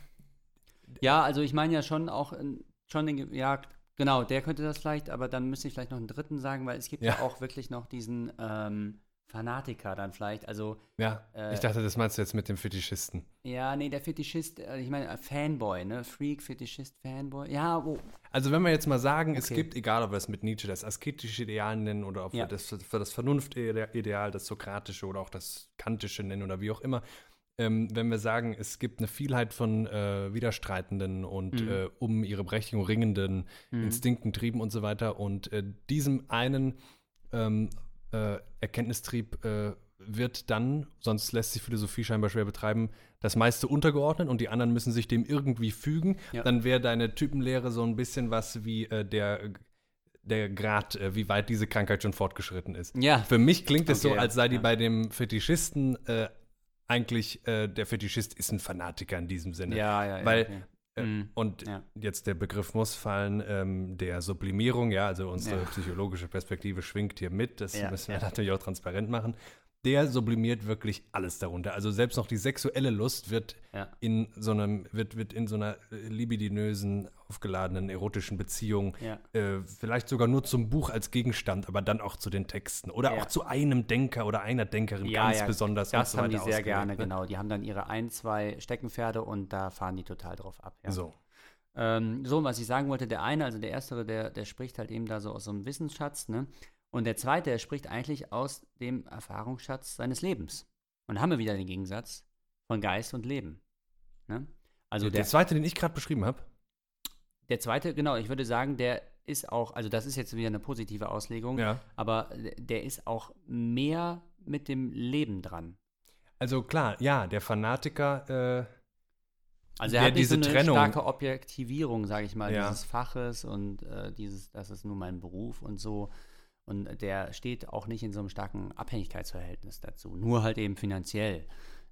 Ja, also ich meine ja schon auch, in- schon den, ja, genau, der könnte das vielleicht, aber dann müsste ich vielleicht noch einen dritten sagen, weil es gibt ja, Ja. auch wirklich noch diesen ähm, Fanatiker dann vielleicht. Also, ja, Äh, ich dachte, das meinst du jetzt mit dem Fetischisten. ja, nee, der Fetischist, äh, ich meine, äh, Fanboy, ne? Freak, Fetischist, Fanboy. Ja, oh, Also wenn wir jetzt mal sagen, es Okay. gibt, egal ob wir es mit Nietzsche das asketische Ideal nennen oder ob Ja. wir das für das Vernunftideal, das sokratische oder auch das kantische nennen oder wie auch immer, ähm, wenn wir sagen, es gibt eine Vielheit von äh, widerstreitenden und Mhm. äh, um ihre Berechtigung ringenden Mhm. Instinkten, Trieben und so weiter und äh, diesem einen ähm, äh, Erkenntnistrieb äh, wird dann, sonst lässt sich Philosophie scheinbar schwer betreiben, das meiste untergeordnet und die anderen müssen sich dem irgendwie fügen. Ja. Dann wäre deine Typenlehre so ein bisschen was wie äh, der, der Grad, äh, wie weit diese Krankheit schon fortgeschritten ist. ja, Für mich klingt es so, Okay, als sei die ja. bei dem Fetischisten äh, eigentlich, äh, der Fetischist ist ein Fanatiker in diesem Sinne. ja, ja, ja. Weil okay. Äh, Mhm. Und Ja. jetzt der Begriff muss fallen, ähm, der Sublimierung, ja, also unsere Ja. psychologische Perspektive schwingt hier mit, das Ja, müssen wir ja. natürlich auch transparent machen. Der sublimiert wirklich alles darunter. Also selbst noch die sexuelle Lust wird Ja. in so einem, wird, wird in so einer äh, libidinösen, aufgeladenen, erotischen Beziehung, Ja. äh, vielleicht sogar nur zum Buch als Gegenstand, aber dann auch zu den Texten. Oder Ja. auch zu einem Denker oder einer Denkerin ganz besonders. Das und so haben die sehr gerne, ne? genau. Die haben dann ihre ein, zwei Steckenpferde und da fahren die total drauf ab. So. Ähm, so, was ich sagen wollte, der eine, also der Erstere, der, der spricht halt eben da so aus so einem Wissensschatz, ne? Und der Zweite, der spricht eigentlich aus dem Erfahrungsschatz seines Lebens. Und da haben wir wieder den Gegensatz von Geist und Leben. Ne? Also der, der, zweite, den ich gerade beschrieben habe. der Zweite, genau, ich würde sagen, der ist auch, also das ist jetzt wieder eine positive Auslegung, Ja. aber der ist auch mehr mit dem Leben dran. Also klar, ja, der Fanatiker, äh, Also er hat diese so eine Trennung- starke Objektivierung, sage ich mal, Ja. dieses Faches und äh, dieses, das ist nun mein Beruf und so. Und der steht auch nicht in so einem starken Abhängigkeitsverhältnis dazu. Nur halt eben finanziell.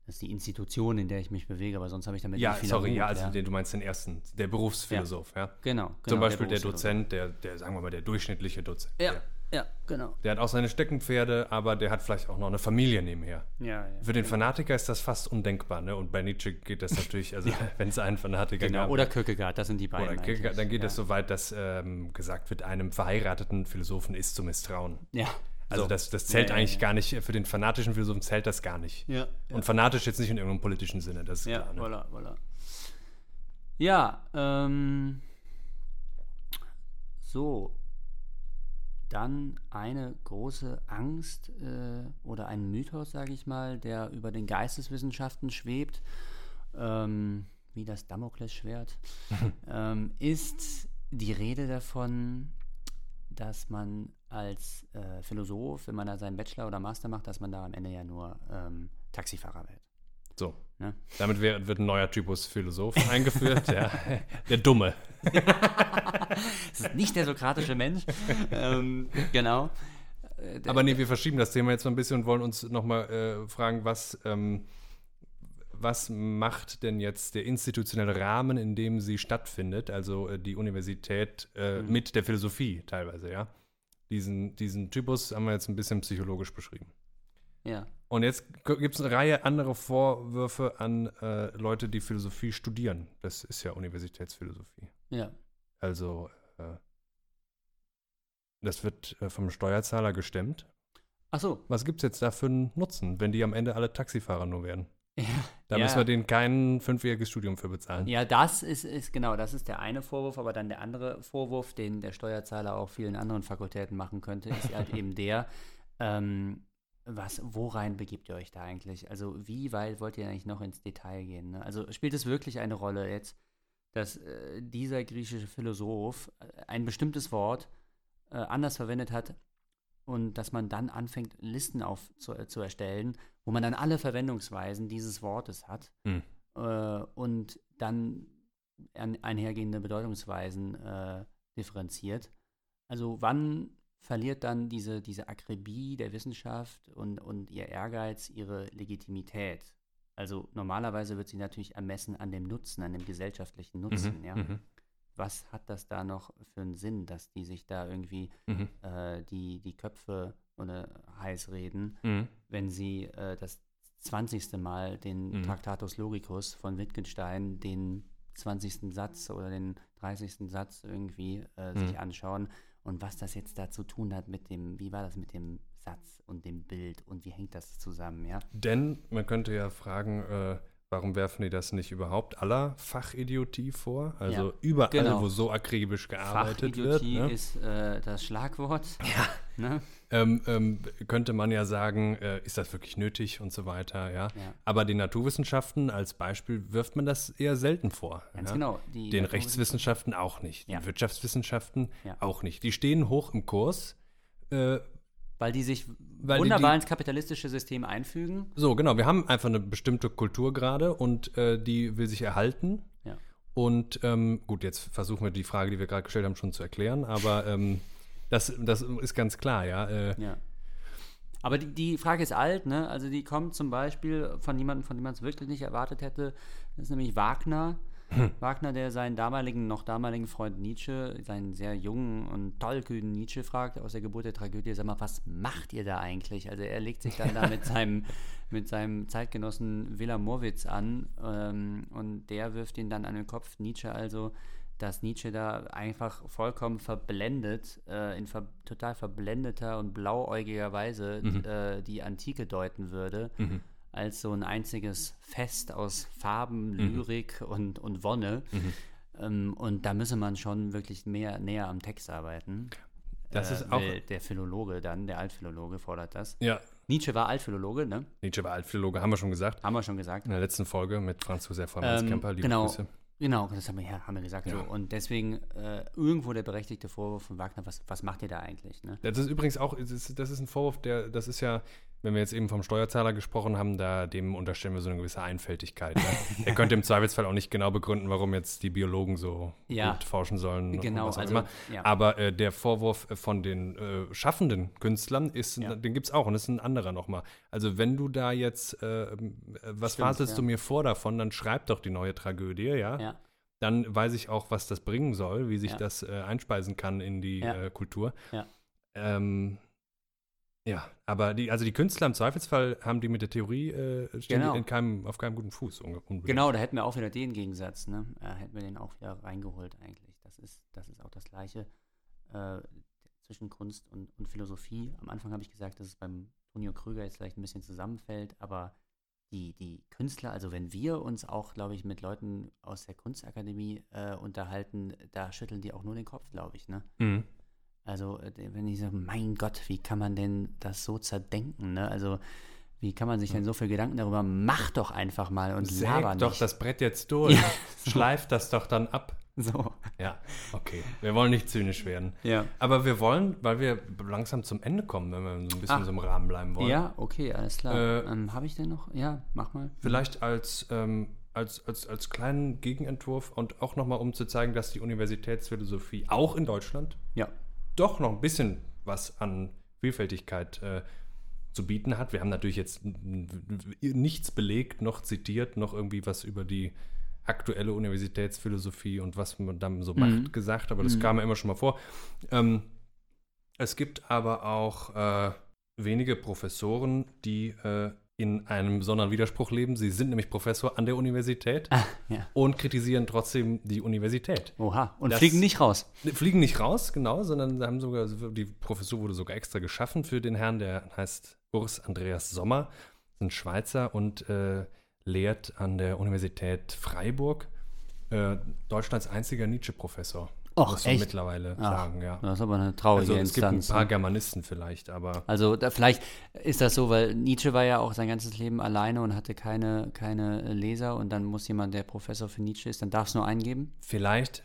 Das ist die Institution, in der ich mich bewege, aber sonst habe ich damit ja, nicht viel sorry, Hut, ja, also ja. Den, du meinst den ersten, der Berufsphilosoph, ja. Genau, genau. Zum Beispiel der, Berufsphilosoph. Dozent, der, der, sagen wir mal, der durchschnittliche Dozent. Ja, Der, ja, genau. der hat auch seine Steckenpferde, aber der hat vielleicht auch noch eine Familie nebenher. Ja, ja. Für den Fanatiker ist das fast undenkbar, ne? Und bei Nietzsche geht das natürlich, also (laughs) (laughs) wenn es einen Fanatiker Genau. gab. Oder Kierkegaard, das sind die beiden. oder Kierkegaard, dann geht ja. es so weit, dass ähm, gesagt wird, einem verheirateten Philosophen ist zu misstrauen. Ja. Also So. das, das zählt Ja, ja, eigentlich ja. gar nicht, für den fanatischen Philosophen zählt das gar nicht. Ja. Und fanatisch jetzt nicht in irgendeinem politischen Sinne, das ist Ja, klar. Ne? voilà, voilà. Ja, ähm, so. Dann eine große Angst äh, oder ein Mythos, sage ich mal, der über den Geisteswissenschaften schwebt, ähm, wie das Damoklesschwert, (laughs) ähm, ist die Rede davon, dass man als äh, Philosoph, wenn man da seinen Bachelor oder Master macht, dass man da am Ende ja nur ähm, Taxifahrer wird. So. Ne? Damit wär, wird ein neuer Typus Philosoph eingeführt, ja. (laughs) Der Dumme. (laughs) Das ist nicht der sokratische Mensch. ähm, genau. Äh, Aber nee, wir verschieben das Thema jetzt noch ein bisschen und wollen uns nochmal äh, fragen, was, ähm, was macht denn jetzt der institutionelle Rahmen, in dem sie stattfindet, also äh, die Universität äh, Mhm. mit der Philosophie teilweise, ja? Diesen, diesen Typus haben wir jetzt ein bisschen psychologisch beschrieben. ja. Und jetzt gibt es eine Reihe anderer Vorwürfe an äh, Leute, die Philosophie studieren. Das ist ja Universitätsphilosophie. Ja. Also, äh, das wird äh, vom Steuerzahler gestemmt. Ach so. Was gibt es jetzt da für einen Nutzen, wenn die am Ende alle Taxifahrer nur werden? (laughs) Ja, Da Ja. müssen wir denen kein fünfjähriges Studium für bezahlen. ja, das ist, ist genau, das ist der eine Vorwurf, aber dann der andere Vorwurf, den der Steuerzahler auch vielen anderen Fakultäten machen könnte, ist halt (laughs) eben der, ähm, was, worein begibt ihr euch da eigentlich? Also wie weit wollt ihr eigentlich noch ins Detail gehen? Ne? Also spielt es wirklich eine Rolle jetzt, dass äh, dieser griechische Philosoph äh, ein bestimmtes Wort äh, anders verwendet hat und dass man dann anfängt, Listen auf zu, äh, zu erstellen, wo man dann alle Verwendungsweisen dieses Wortes hat Hm. äh, und dann ein, einhergehende Bedeutungsweisen äh, differenziert. Also wann verliert dann diese, diese Akribie der Wissenschaft und, und ihr Ehrgeiz ihre Legitimität? Also normalerweise wird sie natürlich ermessen an dem Nutzen, an dem gesellschaftlichen Nutzen. Mhm, Ja? mhm, Was hat das da noch für einen Sinn, dass die sich da irgendwie mhm, äh, die, die Köpfe oder heiß reden, mhm. wenn sie äh, das 20. Mal den Mhm. Tractatus Logicus von Wittgenstein, den 20. Satz oder den 30. Satz irgendwie äh, Mhm. sich anschauen und was das jetzt da zu tun hat mit dem, wie war das mit dem Satz und dem Bild und wie hängt das zusammen, ja? Denn man könnte ja fragen, äh, warum werfen die das nicht überhaupt aller Fachidiotie vor? Also Ja, überall, genau. wo so akribisch gearbeitet wird. Fachidiotie Ne? ist äh, das Schlagwort. Ja. Ne? Ähm, ähm, könnte man ja sagen, äh, ist das wirklich nötig und so weiter, ja. Ja. Aber den Naturwissenschaften als Beispiel wirft man das eher selten vor. Ganz ja? genau. Die Den Rechtswissenschaften auch nicht. Den Wirtschaftswissenschaften auch nicht. Die stehen hoch im Kurs. Äh, Weil die sich Weil die- wunderbar die- ins kapitalistische System einfügen. so, genau. Wir haben einfach eine bestimmte Kultur gerade und äh, die will sich erhalten. Ja. Und ähm, gut, jetzt versuchen wir die Frage, die wir gerade gestellt haben, schon zu erklären. Aber ähm, das, das ist ganz klar, ja. Äh, Ja. Aber die, die Frage ist alt, ne? Also die kommt zum Beispiel von jemandem, von dem man es wirklich nicht erwartet hätte. Das ist nämlich Wagner. Wagner, der seinen damaligen, noch damaligen Freund Nietzsche, seinen sehr jungen und tollkühnen Nietzsche fragt aus der Geburt der Tragödie, sag mal, was macht ihr da eigentlich? Also er legt sich dann da mit (laughs) seinem, mit seinem Zeitgenossen Willa Morwitz an ähm, und der wirft ihn dann an den Kopf, Nietzsche also, dass Nietzsche da einfach vollkommen verblendet, äh, in ver total verblendeter und blauäugiger Weise Mhm. äh, die Antike deuten würde, Mhm. Als so ein einziges Fest aus Farben, Mhm. Lyrik und, und Wonne. Mhm. Ähm, und da müsse man schon wirklich mehr näher am Text arbeiten. Das Äh, ist auch. Der Philologe dann, der Altphilologe fordert das. Ja, Nietzsche war Altphilologe, ne? Nietzsche war Altphilologe, haben wir schon gesagt. Haben wir schon gesagt. In der letzten Folge mit Franz Josef von Ähm, Kemper. Liebe genau. Grüße. Genau, das haben wir, ja, haben wir gesagt. Ja. So. Und deswegen äh, irgendwo der berechtigte Vorwurf von Wagner, was, was macht ihr da eigentlich? Ne? Das ist übrigens auch, das ist, das ist ein Vorwurf, der, das ist ja, wenn wir jetzt eben vom Steuerzahler gesprochen haben, da dem unterstellen wir so eine gewisse Einfältigkeit. Ne? (laughs) Er könnte im Zweifelsfall auch nicht genau begründen, warum jetzt die Biologen so Ja. gut forschen sollen. Genau, was auch also, immer. ja. Aber äh, der Vorwurf äh, von den äh, schaffenden Künstlern ist, Ja. den gibt es auch und das ist ein anderer nochmal. Also wenn du da jetzt, äh, was Stimmt, faselst ja. du mir vor davon, dann schreib doch die neue Tragödie, ja? Ja. Dann weiß ich auch, was das bringen soll, wie sich Ja. das äh, einspeisen kann in die Ja. äh, Kultur. Ja. Ähm, ja, aber die, also die Künstler im Zweifelsfall haben die mit der Theorie äh, stehen Genau. in keinem, auf keinem guten Fuß. unbedingt. Genau, da hätten wir auch wieder den Gegensatz, ne? Äh, hätten wir den auch wieder reingeholt eigentlich. Das ist, das ist auch das Gleiche äh, zwischen Kunst und, und Philosophie. Am Anfang habe ich gesagt, dass es beim Tonio Krüger jetzt vielleicht ein bisschen zusammenfällt, aber die, die Künstler, also wenn wir uns auch, glaube ich, mit Leuten aus der Kunstakademie äh, unterhalten, da schütteln die auch nur den Kopf, glaube ich, ne? Mhm. Also, äh, wenn ich so, mein Gott, wie kann man denn das so zerdenken, ne? Also, wie kann man sich denn so viel Gedanken darüber? Mach doch einfach mal und laber Säg doch nicht. das Brett jetzt (laughs) durch. Ja. Schleif das doch dann ab. (laughs) So. Ja, okay. Wir wollen nicht zynisch werden. Ja. Aber wir wollen, weil wir langsam zum Ende kommen, wenn wir so ein bisschen in so einem Rahmen bleiben wollen. Ja, okay, alles klar. Äh, ähm, Habe ich denn noch? Ja, mach mal. Vielleicht als, ähm, als, als, als kleinen Gegenentwurf und auch nochmal, um zu zeigen, dass die Universitätsphilosophie auch in Deutschland Ja. doch noch ein bisschen was an Vielfältigkeit äh, zu bieten hat. Wir haben natürlich jetzt nichts belegt, noch zitiert, noch irgendwie was über die aktuelle Universitätsphilosophie und was man dann so Mhm. macht gesagt, aber das Mhm. kam ja immer schon mal vor. Ähm, es gibt aber auch äh, wenige Professoren, die äh, in einem besonderen Widerspruch leben. Sie sind nämlich Professor an der Universität Ah, ja. und kritisieren trotzdem die Universität. Oha. Und Das- fliegen nicht raus. Ne, Fliegen nicht raus, genau, sondern haben sogar, die Professur wurde sogar extra geschaffen für den Herrn, der heißt Urs Andreas Sommer, ein Schweizer und äh, lehrt an der Universität Freiburg. Äh, Deutschlands einziger Nietzsche-Professor. Och, muss man echt? mittlerweile Ach, sagen, ja. Das ist aber eine traurige Also es gibt ein Instanz. paar ne? Germanisten vielleicht, aber Also da, vielleicht ist das so, weil Nietzsche war ja auch sein ganzes Leben alleine und hatte keine, keine Leser und dann muss jemand, der Professor für Nietzsche ist, dann darf es nur eingeben. vielleicht.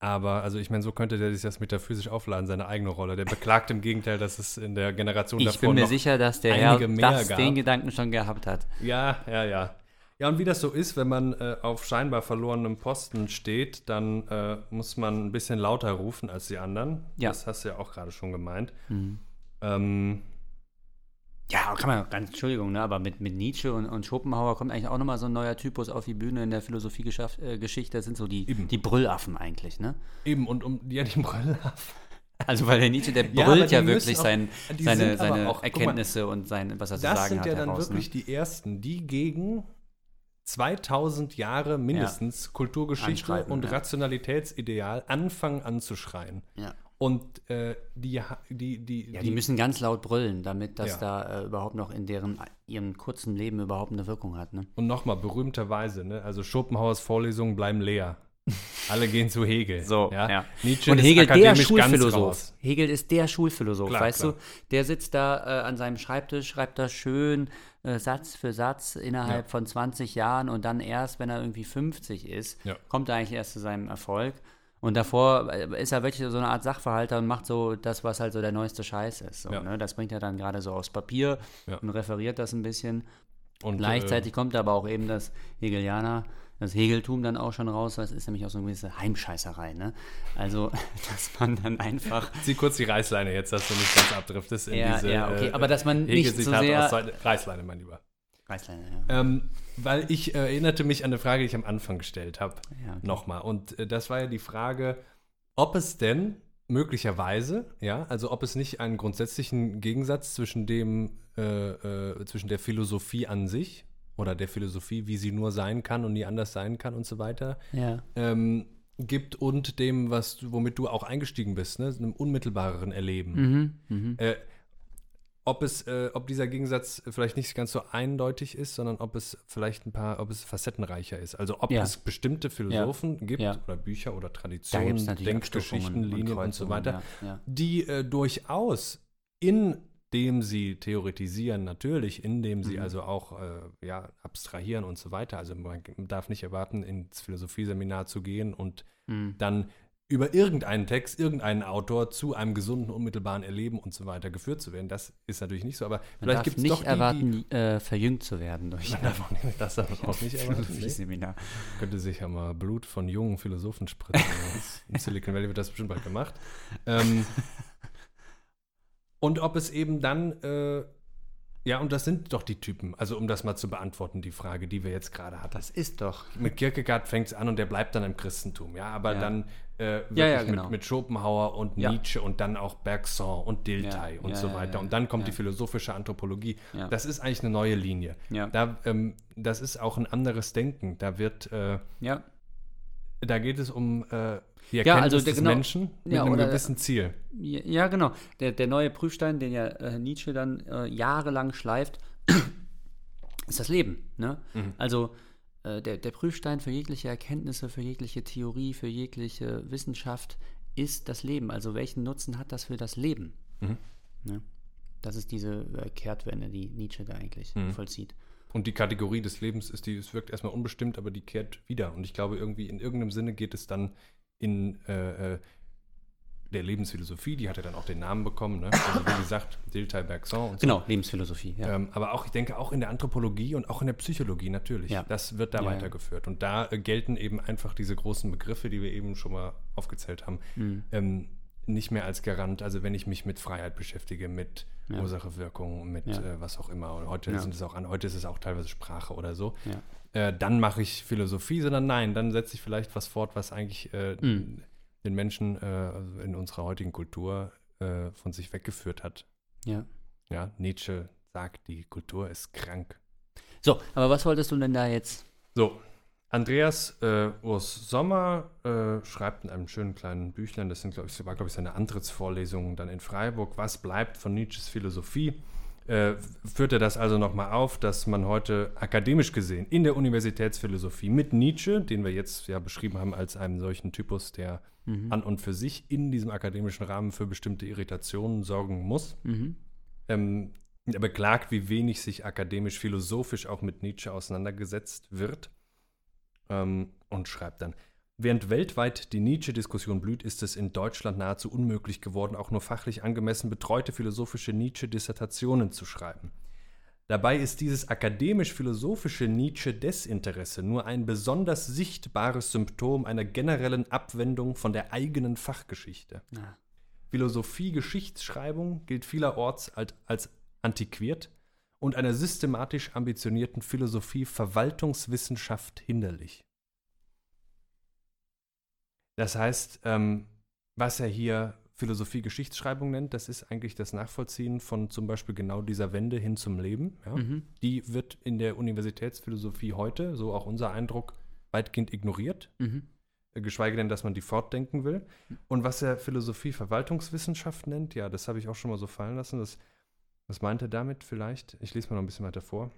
Aber, also ich meine, so könnte der sich das metaphysisch aufladen, seine eigene Rolle. Der beklagt im Gegenteil, dass es in der Generation Ich davor bin mir sicher, dass der Herr das, gab. den Gedanken schon gehabt hat. Ja, ja, ja. Ja, und wie das so ist, wenn man äh, auf scheinbar verlorenem Posten steht, dann äh, muss man ein bisschen lauter rufen als die anderen. Ja. Das hast du ja auch gerade schon gemeint. Mhm. Ähm, Ja, kann man, ganz, Entschuldigung, ne, aber mit, mit Nietzsche und, und Schopenhauer kommt eigentlich auch nochmal so ein neuer Typus auf die Bühne in der Philosophiegeschichte. Äh, das sind so die, Eben. die Brüllaffen eigentlich, ne? eben, und um ja, die (laughs) Brille. Also, weil der Nietzsche, der Ja, brüllt ja müssen wirklich auch- sein, seine, sind seine auch- guck mal, Erkenntnisse und sein, was er zu Das sagen sind hat. ja dann heraus, wirklich ne? die ersten, die gegen 2000 Jahre mindestens Kulturgeschichte Anschreiten, und ja. Rationalitätsideal anfangen anzuschreien. Ja. Und äh, die, die, die, Ja, die müssen ganz laut brüllen, damit das Ja. da äh, überhaupt noch in deren ihrem kurzen Leben überhaupt eine Wirkung hat. Ne? Und nochmal, berühmterweise, ne? also Schopenhauers Vorlesungen bleiben leer. Alle gehen zu Hegel. So, ja. Nietzsche Und ist Hegel, der akademisch ganz Schulphilosoph. Hegel ist der Schulphilosoph, Klar, weißt klar. du? Der sitzt da äh, an seinem Schreibtisch, schreibt da schön äh, Satz für Satz innerhalb Ja. von 20 Jahren und dann erst, wenn er irgendwie 50 ist, Ja. kommt er eigentlich erst zu seinem Erfolg. Und davor äh, ist er wirklich so eine Art Sachverhalter und macht so das, was halt so der neueste Scheiß ist. So, Ja. ne? Das bringt er dann gerade so aufs Papier Ja. und referiert das ein bisschen. Und, Gleichzeitig kommt aber auch eben das Hegelianer, das Hegeltum dann auch schon raus. Das ist nämlich auch so eine gewisse Heimscheißerei. Ne? Also, (laughs) dass man dann einfach. Äh, (laughs) zieh kurz die Reißleine jetzt, dass du nicht ganz abdriftest in Ja, diese ja, okay, äh, aber dass man nicht so sehr- Reißleine, mein Lieber. Reißleine, ja. Ähm, weil ich äh, erinnerte mich an eine Frage, die ich am Anfang gestellt habe. Ja, okay. Nochmal. Und äh, das war ja die Frage, ob es denn möglicherweise, ja, also ob es nicht einen grundsätzlichen Gegensatz zwischen dem, äh, äh, zwischen der Philosophie an sich oder der Philosophie, wie sie nur sein kann und nie anders sein kann und so weiter, Ja. ähm, gibt und dem, was womit du auch eingestiegen bist, ne, einem unmittelbareren Erleben. Mhm. Mhm. Äh, ob es, äh, ob dieser Gegensatz vielleicht nicht ganz so eindeutig ist, sondern ob es vielleicht ein paar, ob es facettenreicher ist. Also ob Ja. es bestimmte Philosophen gibt Ja. oder Bücher oder Traditionen, Denkgeschichten, Linien und so Kreuzungen, weiter, Ja, ja. die äh, durchaus indem sie theoretisieren, natürlich, indem sie Mhm. also auch äh, ja, abstrahieren und so weiter. Also man darf nicht erwarten, ins Philosophieseminar zu gehen und Mhm. dann über irgendeinen Text, irgendeinen Autor zu einem gesunden, unmittelbaren Erleben und so weiter geführt zu werden. Das ist natürlich nicht so, aber Man vielleicht gibt es nicht doch die, erwarten, äh, verjüngt zu werden durch Die, man darf auch nicht, das darf man auch nicht erwarten. (laughs) Nee. Philosophieseminar. Könnte sich ja mal Blut von jungen Philosophen spritzen. (laughs) Im Silicon Valley wird das bestimmt bald gemacht. Ähm, und ob es eben dann, äh, ja, und das sind doch die Typen, also um das mal zu beantworten, die Frage, die wir jetzt gerade hatten. Das ist doch. Mit Kierkegaard fängt es an und der bleibt dann im Christentum, ja, aber Ja. dann äh, wirklich Ja, ja, genau. mit, mit Schopenhauer und Ja. Nietzsche und dann auch Bergson und Dilthey und so weiter. und dann kommt die philosophische Anthropologie. Das ist eigentlich eine neue Linie. Da, ähm, das ist auch ein anderes Denken. Da wird, äh, da geht es um äh, die Erkenntnis also der- des genau. Menschen mit einem gewissen Ziel. Ja, genau. Der, der neue Prüfstein, den ja äh, Nietzsche dann äh, jahrelang schleift, (clears throat) ist das Leben. Ne? Mhm. Also der, der Prüfstein für jegliche Erkenntnisse, für jegliche Theorie, für jegliche Wissenschaft ist das Leben. Also welchen Nutzen hat das für das Leben? Mhm. Ne? Das ist diese äh, Kehrtwende, die Nietzsche da eigentlich Mhm. vollzieht. Und die Kategorie des Lebens ist die, es wirkt erstmal unbestimmt, aber die kehrt wieder. Und ich glaube, irgendwie in irgendeinem Sinne geht es dann in äh, äh, der Lebensphilosophie, die hat ja dann auch den Namen bekommen, ne? Also wie gesagt, Dilthey Bergson und so. Genau, Lebensphilosophie. Ja. Ähm, aber auch, ich denke, auch in der Anthropologie und auch in der Psychologie natürlich. Ja. Das wird da Ja, weitergeführt. Und da äh, gelten eben einfach diese großen Begriffe, die wir eben schon mal aufgezählt haben, Mhm. ähm, nicht mehr als Garant. Also wenn ich mich mit Freiheit beschäftige, mit Ja. Ursache, Wirkung, mit äh, was auch immer. Und heute sind es auch an, heute ist es auch teilweise Sprache oder so. Äh, dann mache ich Philosophie, sondern nein, dann setze ich vielleicht was fort, was eigentlich äh, Mhm. Den Menschen äh, also in unserer heutigen Kultur äh, von sich weggeführt hat. ja. Ja, Nietzsche sagt, die Kultur ist krank. So, aber was wolltest du denn da jetzt? So, Andreas äh, Urs Sommer äh, schreibt in einem schönen kleinen Büchlein, das sind, glaub ich, war, glaube ich, seine Antrittsvorlesungen dann in Freiburg, was bleibt von Nietzsches Philosophie. Äh, führt er das also nochmal auf, dass man heute akademisch gesehen in der Universitätsphilosophie mit Nietzsche, den wir jetzt ja beschrieben haben als einen solchen Typus, der Mhm. an und für sich in diesem akademischen Rahmen für bestimmte Irritationen sorgen muss, Mhm. ähm, er beklagt, wie wenig sich akademisch, philosophisch auch mit Nietzsche auseinandergesetzt wird ähm, und schreibt dann, während weltweit die Nietzsche-Diskussion blüht, ist es in Deutschland nahezu unmöglich geworden, auch nur fachlich angemessen betreute philosophische Nietzsche-Dissertationen zu schreiben. Dabei ist dieses akademisch-philosophische Nietzsche-Desinteresse nur ein besonders sichtbares Symptom einer generellen Abwendung von der eigenen Fachgeschichte. Ah. Philosophie-Geschichtsschreibung gilt vielerorts als, als antiquiert und einer systematisch ambitionierten Philosophie-Verwaltungswissenschaft hinderlich. Das heißt, ähm, was er hier Philosophie-Geschichtsschreibung nennt, das ist eigentlich das Nachvollziehen von zum Beispiel genau dieser Wende hin zum Leben. Ja? Mhm. Die wird in der Universitätsphilosophie heute, so auch unser Eindruck, weitgehend ignoriert Mhm. geschweige denn, dass man die fortdenken will. Und was er Philosophie Verwaltungswissenschaft nennt, ja, das habe ich auch schon mal so fallen lassen. Das, was meint er damit vielleicht? Ich lese mal noch ein bisschen weiter vor.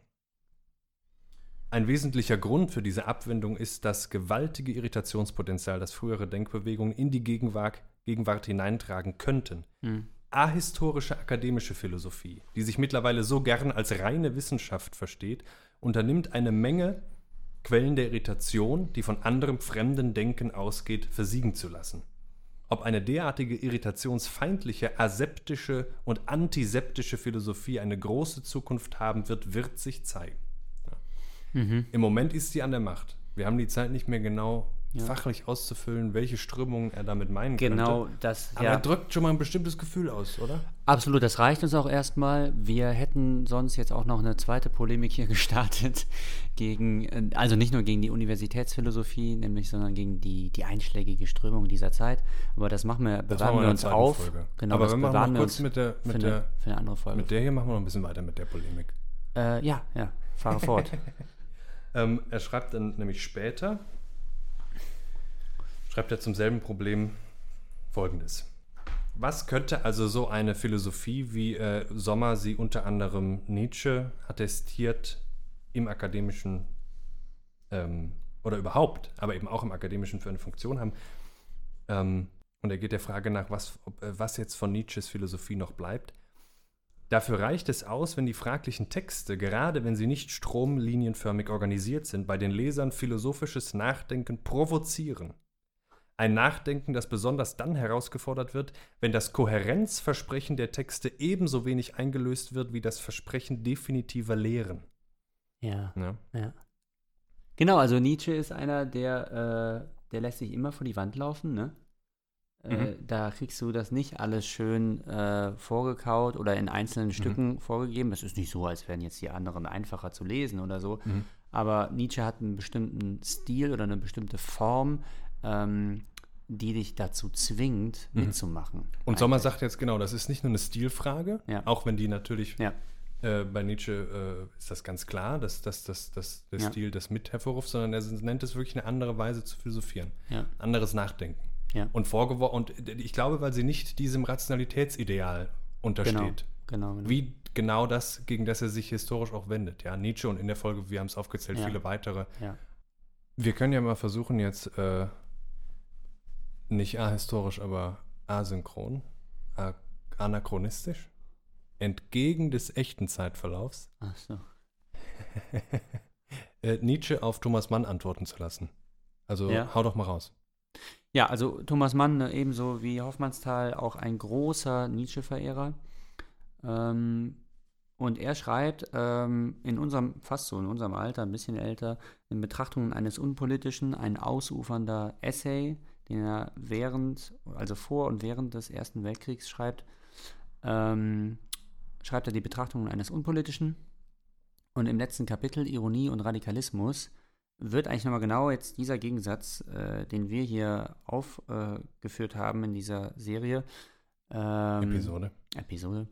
Ein wesentlicher Grund für diese Abwendung ist das gewaltige Irritationspotenzial, das frühere Denkbewegungen in die Gegenwart, Gegenwart hineintragen könnten. Mhm. Ahistorische akademische Philosophie, die sich mittlerweile so gern als reine Wissenschaft versteht, unternimmt eine Menge Quellen der Irritation, die von anderem fremden Denken ausgeht, versiegen zu lassen. Ob eine derartige irritationsfeindliche, aseptische und antiseptische Philosophie eine große Zukunft haben wird, wird sich zeigen. Mhm. Im Moment ist sie an der Macht. Wir haben die Zeit nicht mehr genau Ja. fachlich auszufüllen, welche Strömungen er damit meinen Genau, könnte. das, Aber ja. er drückt schon mal ein bestimmtes Gefühl aus, oder? Absolut, das reicht uns auch erstmal. Wir hätten sonst jetzt auch noch eine zweite Polemik hier (laughs) gestartet gegen, äh, also nicht nur gegen die Universitätsphilosophie, nämlich, sondern gegen die, die einschlägige Strömung dieser Zeit. Aber das machen wir, Das bewahren machen wir uns auf. Folge. Genau, Aber das wir bewahren wir kurz uns mit der, für, mit, eine, der, für eine andere Folge. mit der hier machen wir noch ein bisschen weiter mit der Polemik. äh, ja, ja, fahre fort. (laughs) Ähm, er schreibt dann nämlich später, schreibt er zum selben Problem folgendes. Was könnte also so eine Philosophie, wie äh, Sommer sie unter anderem Nietzsche attestiert, im akademischen ähm, oder überhaupt, aber eben auch im akademischen für eine Funktion haben? Ähm, und er geht der Frage nach, was, ob, äh, was jetzt von Nietzsches Philosophie noch bleibt. Dafür reicht es aus, wenn die fraglichen Texte, gerade wenn sie nicht stromlinienförmig organisiert sind, bei den Lesern philosophisches Nachdenken provozieren. Ein Nachdenken, das besonders dann herausgefordert wird, wenn das Kohärenzversprechen der Texte ebenso wenig eingelöst wird wie das Versprechen definitiver Lehren. ja. Ja. Ja. Genau, also Nietzsche ist einer, der, äh, der lässt sich immer vor die Wand laufen, ne? Äh, Mhm. da kriegst du das nicht alles schön äh, vorgekaut oder in Mhm. einzelnen Stücken vorgegeben. Es ist nicht so, als wären jetzt die anderen einfacher zu lesen oder so. Mhm. Aber Nietzsche hat einen bestimmten Stil oder eine bestimmte Form, ähm, die dich dazu zwingt, Mhm. mitzumachen. Und Sommer Eigentlich. sagt jetzt genau, das ist nicht nur eine Stilfrage, Ja. auch wenn die natürlich Ja, Äh, bei Nietzsche äh, ist das ganz klar, dass, dass, dass, dass der Ja. Stil das mit hervorruft, sondern er nennt es wirklich eine andere Weise zu philosophieren, ja, anderes Nachdenken. Ja. Und vorgeworfen, und ich glaube, weil sie nicht diesem Rationalitätsideal untersteht. Genau, genau. Wie genau das, gegen das er sich historisch auch wendet. Ja, Nietzsche und in der Folge, wir haben es aufgezählt, Ja. viele weitere. Ja. Wir können ja mal versuchen, jetzt äh, nicht ahistorisch, aber asynchron, anachronistisch, entgegen des echten Zeitverlaufs, Ach so. (laughs) äh, Nietzsche auf Thomas Mann antworten zu lassen. Also Ja. hau doch mal raus. Ja, also Thomas Mann, äh, ebenso wie Hoffmannsthal, auch ein großer Nietzsche-Verehrer. Ähm, und er schreibt ähm, in unserem, fast so in unserem Alter, ein bisschen älter, in Betrachtungen eines Unpolitischen, ein ausufernder Essay, den er während, also vor und während des Ersten Weltkriegs schreibt, ähm, schreibt er die Betrachtungen eines Unpolitischen. Und im letzten Kapitel, Ironie und Radikalismus, wird eigentlich nochmal genau jetzt dieser Gegensatz, äh, den wir hier aufgeführt haben in dieser Serie, ähm, Episode. Episode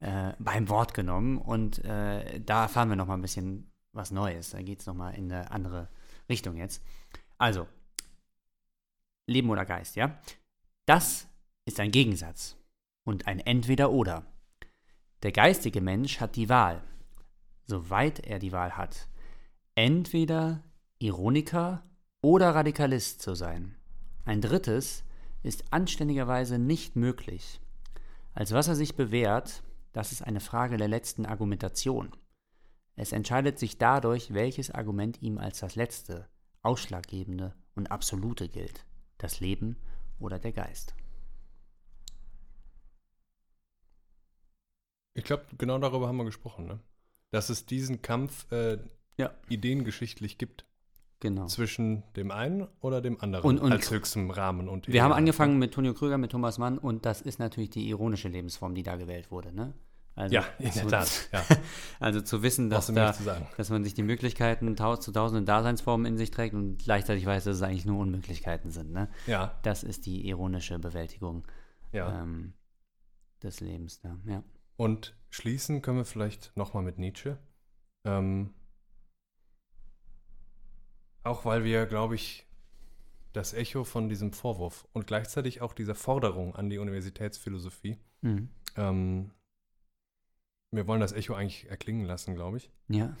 äh, beim Wort genommen. Und äh, da erfahren wir nochmal ein bisschen was Neues. Da geht es nochmal in eine andere Richtung jetzt. Also, Leben oder Geist, ja? Das ist ein Gegensatz und ein Entweder-Oder. Der geistige Mensch hat die Wahl, soweit er die Wahl hat, entweder Ironiker oder Radikalist zu sein. Ein drittes ist anständigerweise nicht möglich. Als was er sich bewährt, das ist eine Frage der letzten Argumentation. Es entscheidet sich dadurch, welches Argument ihm als das letzte, ausschlaggebende und absolute gilt. Das Leben oder der Geist. Ich glaube, genau darüber haben wir gesprochen, ne? Dass es diesen Kampf äh, Ja. ideengeschichtlich gibt Genau. zwischen dem einen oder dem anderen Und- und- als höchstem Rahmen. Und Wir haben angefangen mit Tonio Krüger, mit Thomas Mann und das ist natürlich die ironische Lebensform, die da gewählt wurde. Ne? Also, Ja, in der Tat. (laughs) Ja. Also zu wissen, dass, da, zu dass man sich die Möglichkeiten taus zu tausenden Daseinsformen in sich trägt und gleichzeitig weiß, dass es eigentlich nur Unmöglichkeiten sind. Ne? Ja, Das ist die ironische Bewältigung ja. ähm, des Lebens. Da. Ja. Und schließen können wir vielleicht nochmal mit Nietzsche. Ähm, auch weil wir, glaube ich, das Echo von diesem Vorwurf und gleichzeitig auch dieser Forderung an die Universitätsphilosophie, Mhm. ähm, wir wollen das Echo eigentlich erklingen lassen, glaube ich. ja.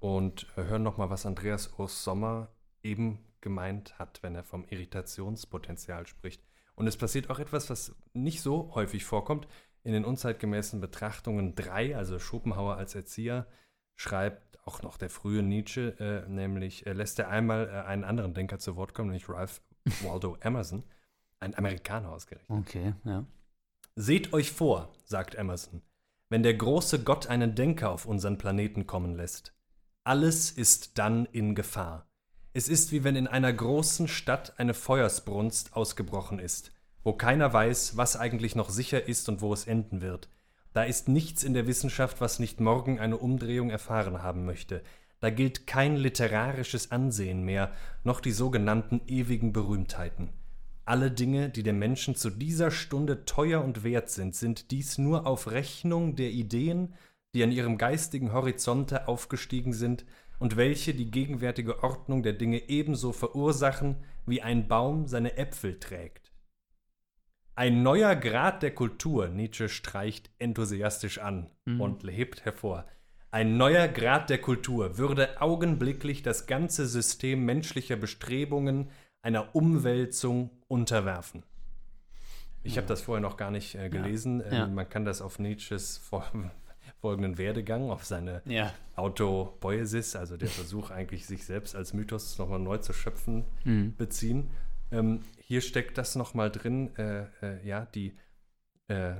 Und äh, hören nochmal, was Andreas Urs Sommer eben gemeint hat, wenn er vom Irritationspotenzial spricht. Und es passiert auch etwas, was nicht so häufig vorkommt. In den unzeitgemäßen Betrachtungen 3, also Schopenhauer als Erzieher, schreibt auch noch der frühe Nietzsche, äh, nämlich äh, lässt er einmal äh, einen anderen Denker zu Wort kommen, nämlich Ralph (laughs) Waldo Emerson, ein Amerikaner ausgerechnet. Okay, ja. Seht euch vor, sagt Emerson, wenn der große Gott einen Denker auf unseren Planeten kommen lässt. Alles ist dann in Gefahr. Es ist wie wenn in einer großen Stadt eine Feuersbrunst ausgebrochen ist, wo keiner weiß, was eigentlich noch sicher ist und wo es enden wird. Da ist nichts in der Wissenschaft, was nicht morgen eine Umdrehung erfahren haben möchte. Da gilt kein literarisches Ansehen mehr, noch die sogenannten ewigen Berühmtheiten. Alle Dinge, die dem Menschen zu dieser Stunde teuer und wert sind, sind dies nur auf Rechnung der Ideen, die an ihrem geistigen Horizonte aufgestiegen sind und welche die gegenwärtige Ordnung der Dinge ebenso verursachen, wie ein Baum seine Äpfel trägt. Ein neuer Grad der Kultur, Nietzsche streicht enthusiastisch an Mhm. und hebt hervor. Ein neuer Grad der Kultur würde augenblicklich das ganze System menschlicher Bestrebungen einer Umwälzung unterwerfen. Ich habe das vorher noch gar nicht äh, gelesen. Ähm, Ja. Man kann das auf Nietzsches (laughs) folgenden Werdegang, auf seine Ja. Autopoiesis, also der (laughs) Versuch eigentlich sich selbst als Mythos nochmal neu zu schöpfen, Mhm. beziehen. Ähm, hier steckt das nochmal drin, äh, äh, ja, die äh,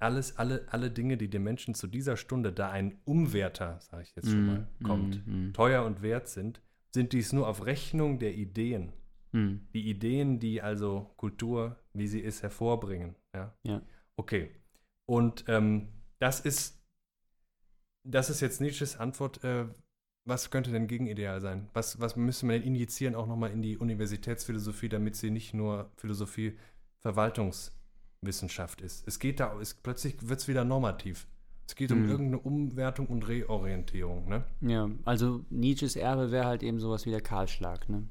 alles, alle, alle Dinge, die dem Menschen zu dieser Stunde, da ein Umwerter, sage ich jetzt schon Mhm, mal, kommt, mhm, mhm. teuer und wert sind, sind dies nur auf Rechnung der Ideen. Mhm. Die Ideen, die also Kultur, wie sie ist, hervorbringen. Ja. Ja. Okay. Und ähm, das ist, das ist jetzt Nietzsches Antwort. Äh, was könnte denn Gegenideal sein? Was, was müsste man denn injizieren auch nochmal in die Universitätsphilosophie, damit sie nicht nur Philosophie Verwaltungswissenschaft ist? Es geht da, es, plötzlich wird es wieder normativ. Es geht um Mhm. irgendeine Umwertung und Reorientierung, ne? Ja, also Nietzsches Erbe wäre halt eben sowas wie der Kahlschlag, ne?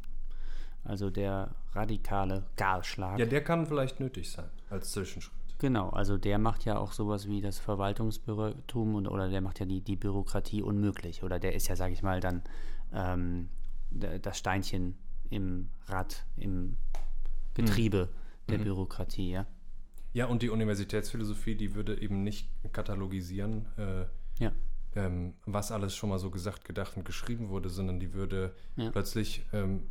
Also der radikale Kahlschlag. Ja, der kann vielleicht nötig sein als Zwischenschritt. Genau, also der macht ja auch sowas wie das Verwaltungsbürgertum und oder der macht ja die, die Bürokratie unmöglich. Oder der ist ja, sage ich mal, dann ähm, das Steinchen im Rad, im Getriebe der Mhm. Bürokratie, ja. Ja, und die Universitätsphilosophie, die würde eben nicht katalogisieren, äh, Ja. ähm, was alles schon mal so gesagt, gedacht und geschrieben wurde, sondern die würde Ja. plötzlich ähm,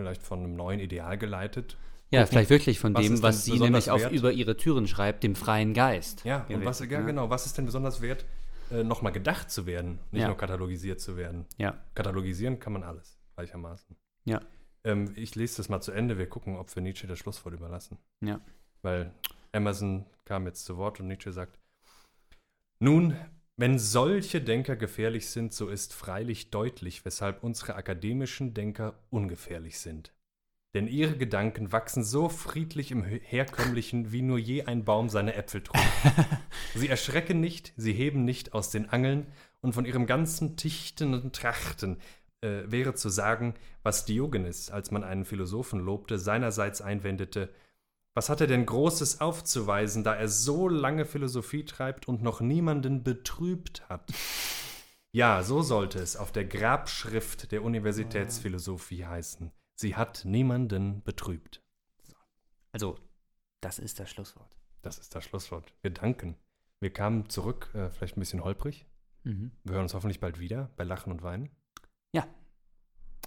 vielleicht von einem neuen Ideal geleitet. Ja, gucken, vielleicht wirklich von was dem, was sie nämlich auf wert? über ihre Türen schreibt, dem freien Geist. Ja, und was, ja, ne? genau, was ist denn besonders wert, äh, nochmal gedacht zu werden, nicht Ja. nur katalogisiert zu werden? Ja, Katalogisieren kann man alles, gleichermaßen. Ja. Ähm, ich lese das mal zu Ende, wir gucken, ob wir Nietzsche das Schlusswort überlassen. Ja. Weil Emerson kam jetzt zu Wort und Nietzsche sagt, nun, wenn solche Denker gefährlich sind, so ist freilich deutlich, weshalb unsere akademischen Denker ungefährlich sind. Denn ihre Gedanken wachsen so friedlich im Herkömmlichen, wie nur je ein Baum seine Äpfel trug. (laughs) sie erschrecken nicht, sie heben nicht aus den Angeln, und von ihrem ganzen Tichten und Trachten äh, wäre zu sagen, was Diogenes, als man einen Philosophen lobte, seinerseits einwendete, was hat er denn Großes aufzuweisen, da er so lange Philosophie treibt und noch niemanden betrübt hat? Ja, so sollte es auf der Grabschrift der Universitätsphilosophie heißen. Sie hat niemanden betrübt. also das ist das Schlusswort. Das ist das Schlusswort. Wir danken. Wir kamen zurück, äh, vielleicht ein bisschen holprig. Mhm. Wir hören uns hoffentlich bald wieder bei Lachen und Weinen.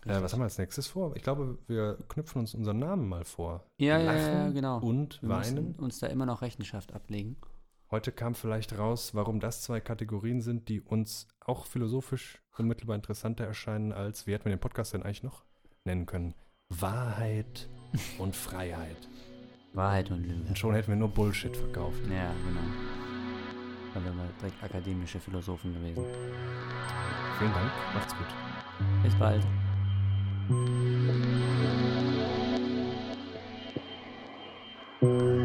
Ja. Äh, was haben wir als nächstes vor? Ich glaube, wir knüpfen uns unseren Namen mal vor. Ja, ja, Lachen ja, genau. und Wir Weinen. müssen uns da immer noch Rechenschaft ablegen. Heute kam vielleicht raus, warum das zwei Kategorien sind, die uns auch philosophisch unmittelbar interessanter erscheinen als, wie hätten wir den Podcast denn eigentlich noch nennen können? Wahrheit (laughs) und Freiheit. Wahrheit und Lüge. Und schon hätten wir nur Bullshit verkauft. Ja, genau. Dann wären wir direkt akademische Philosophen gewesen. Vielen Dank, macht's gut. Bis bald. Thank you.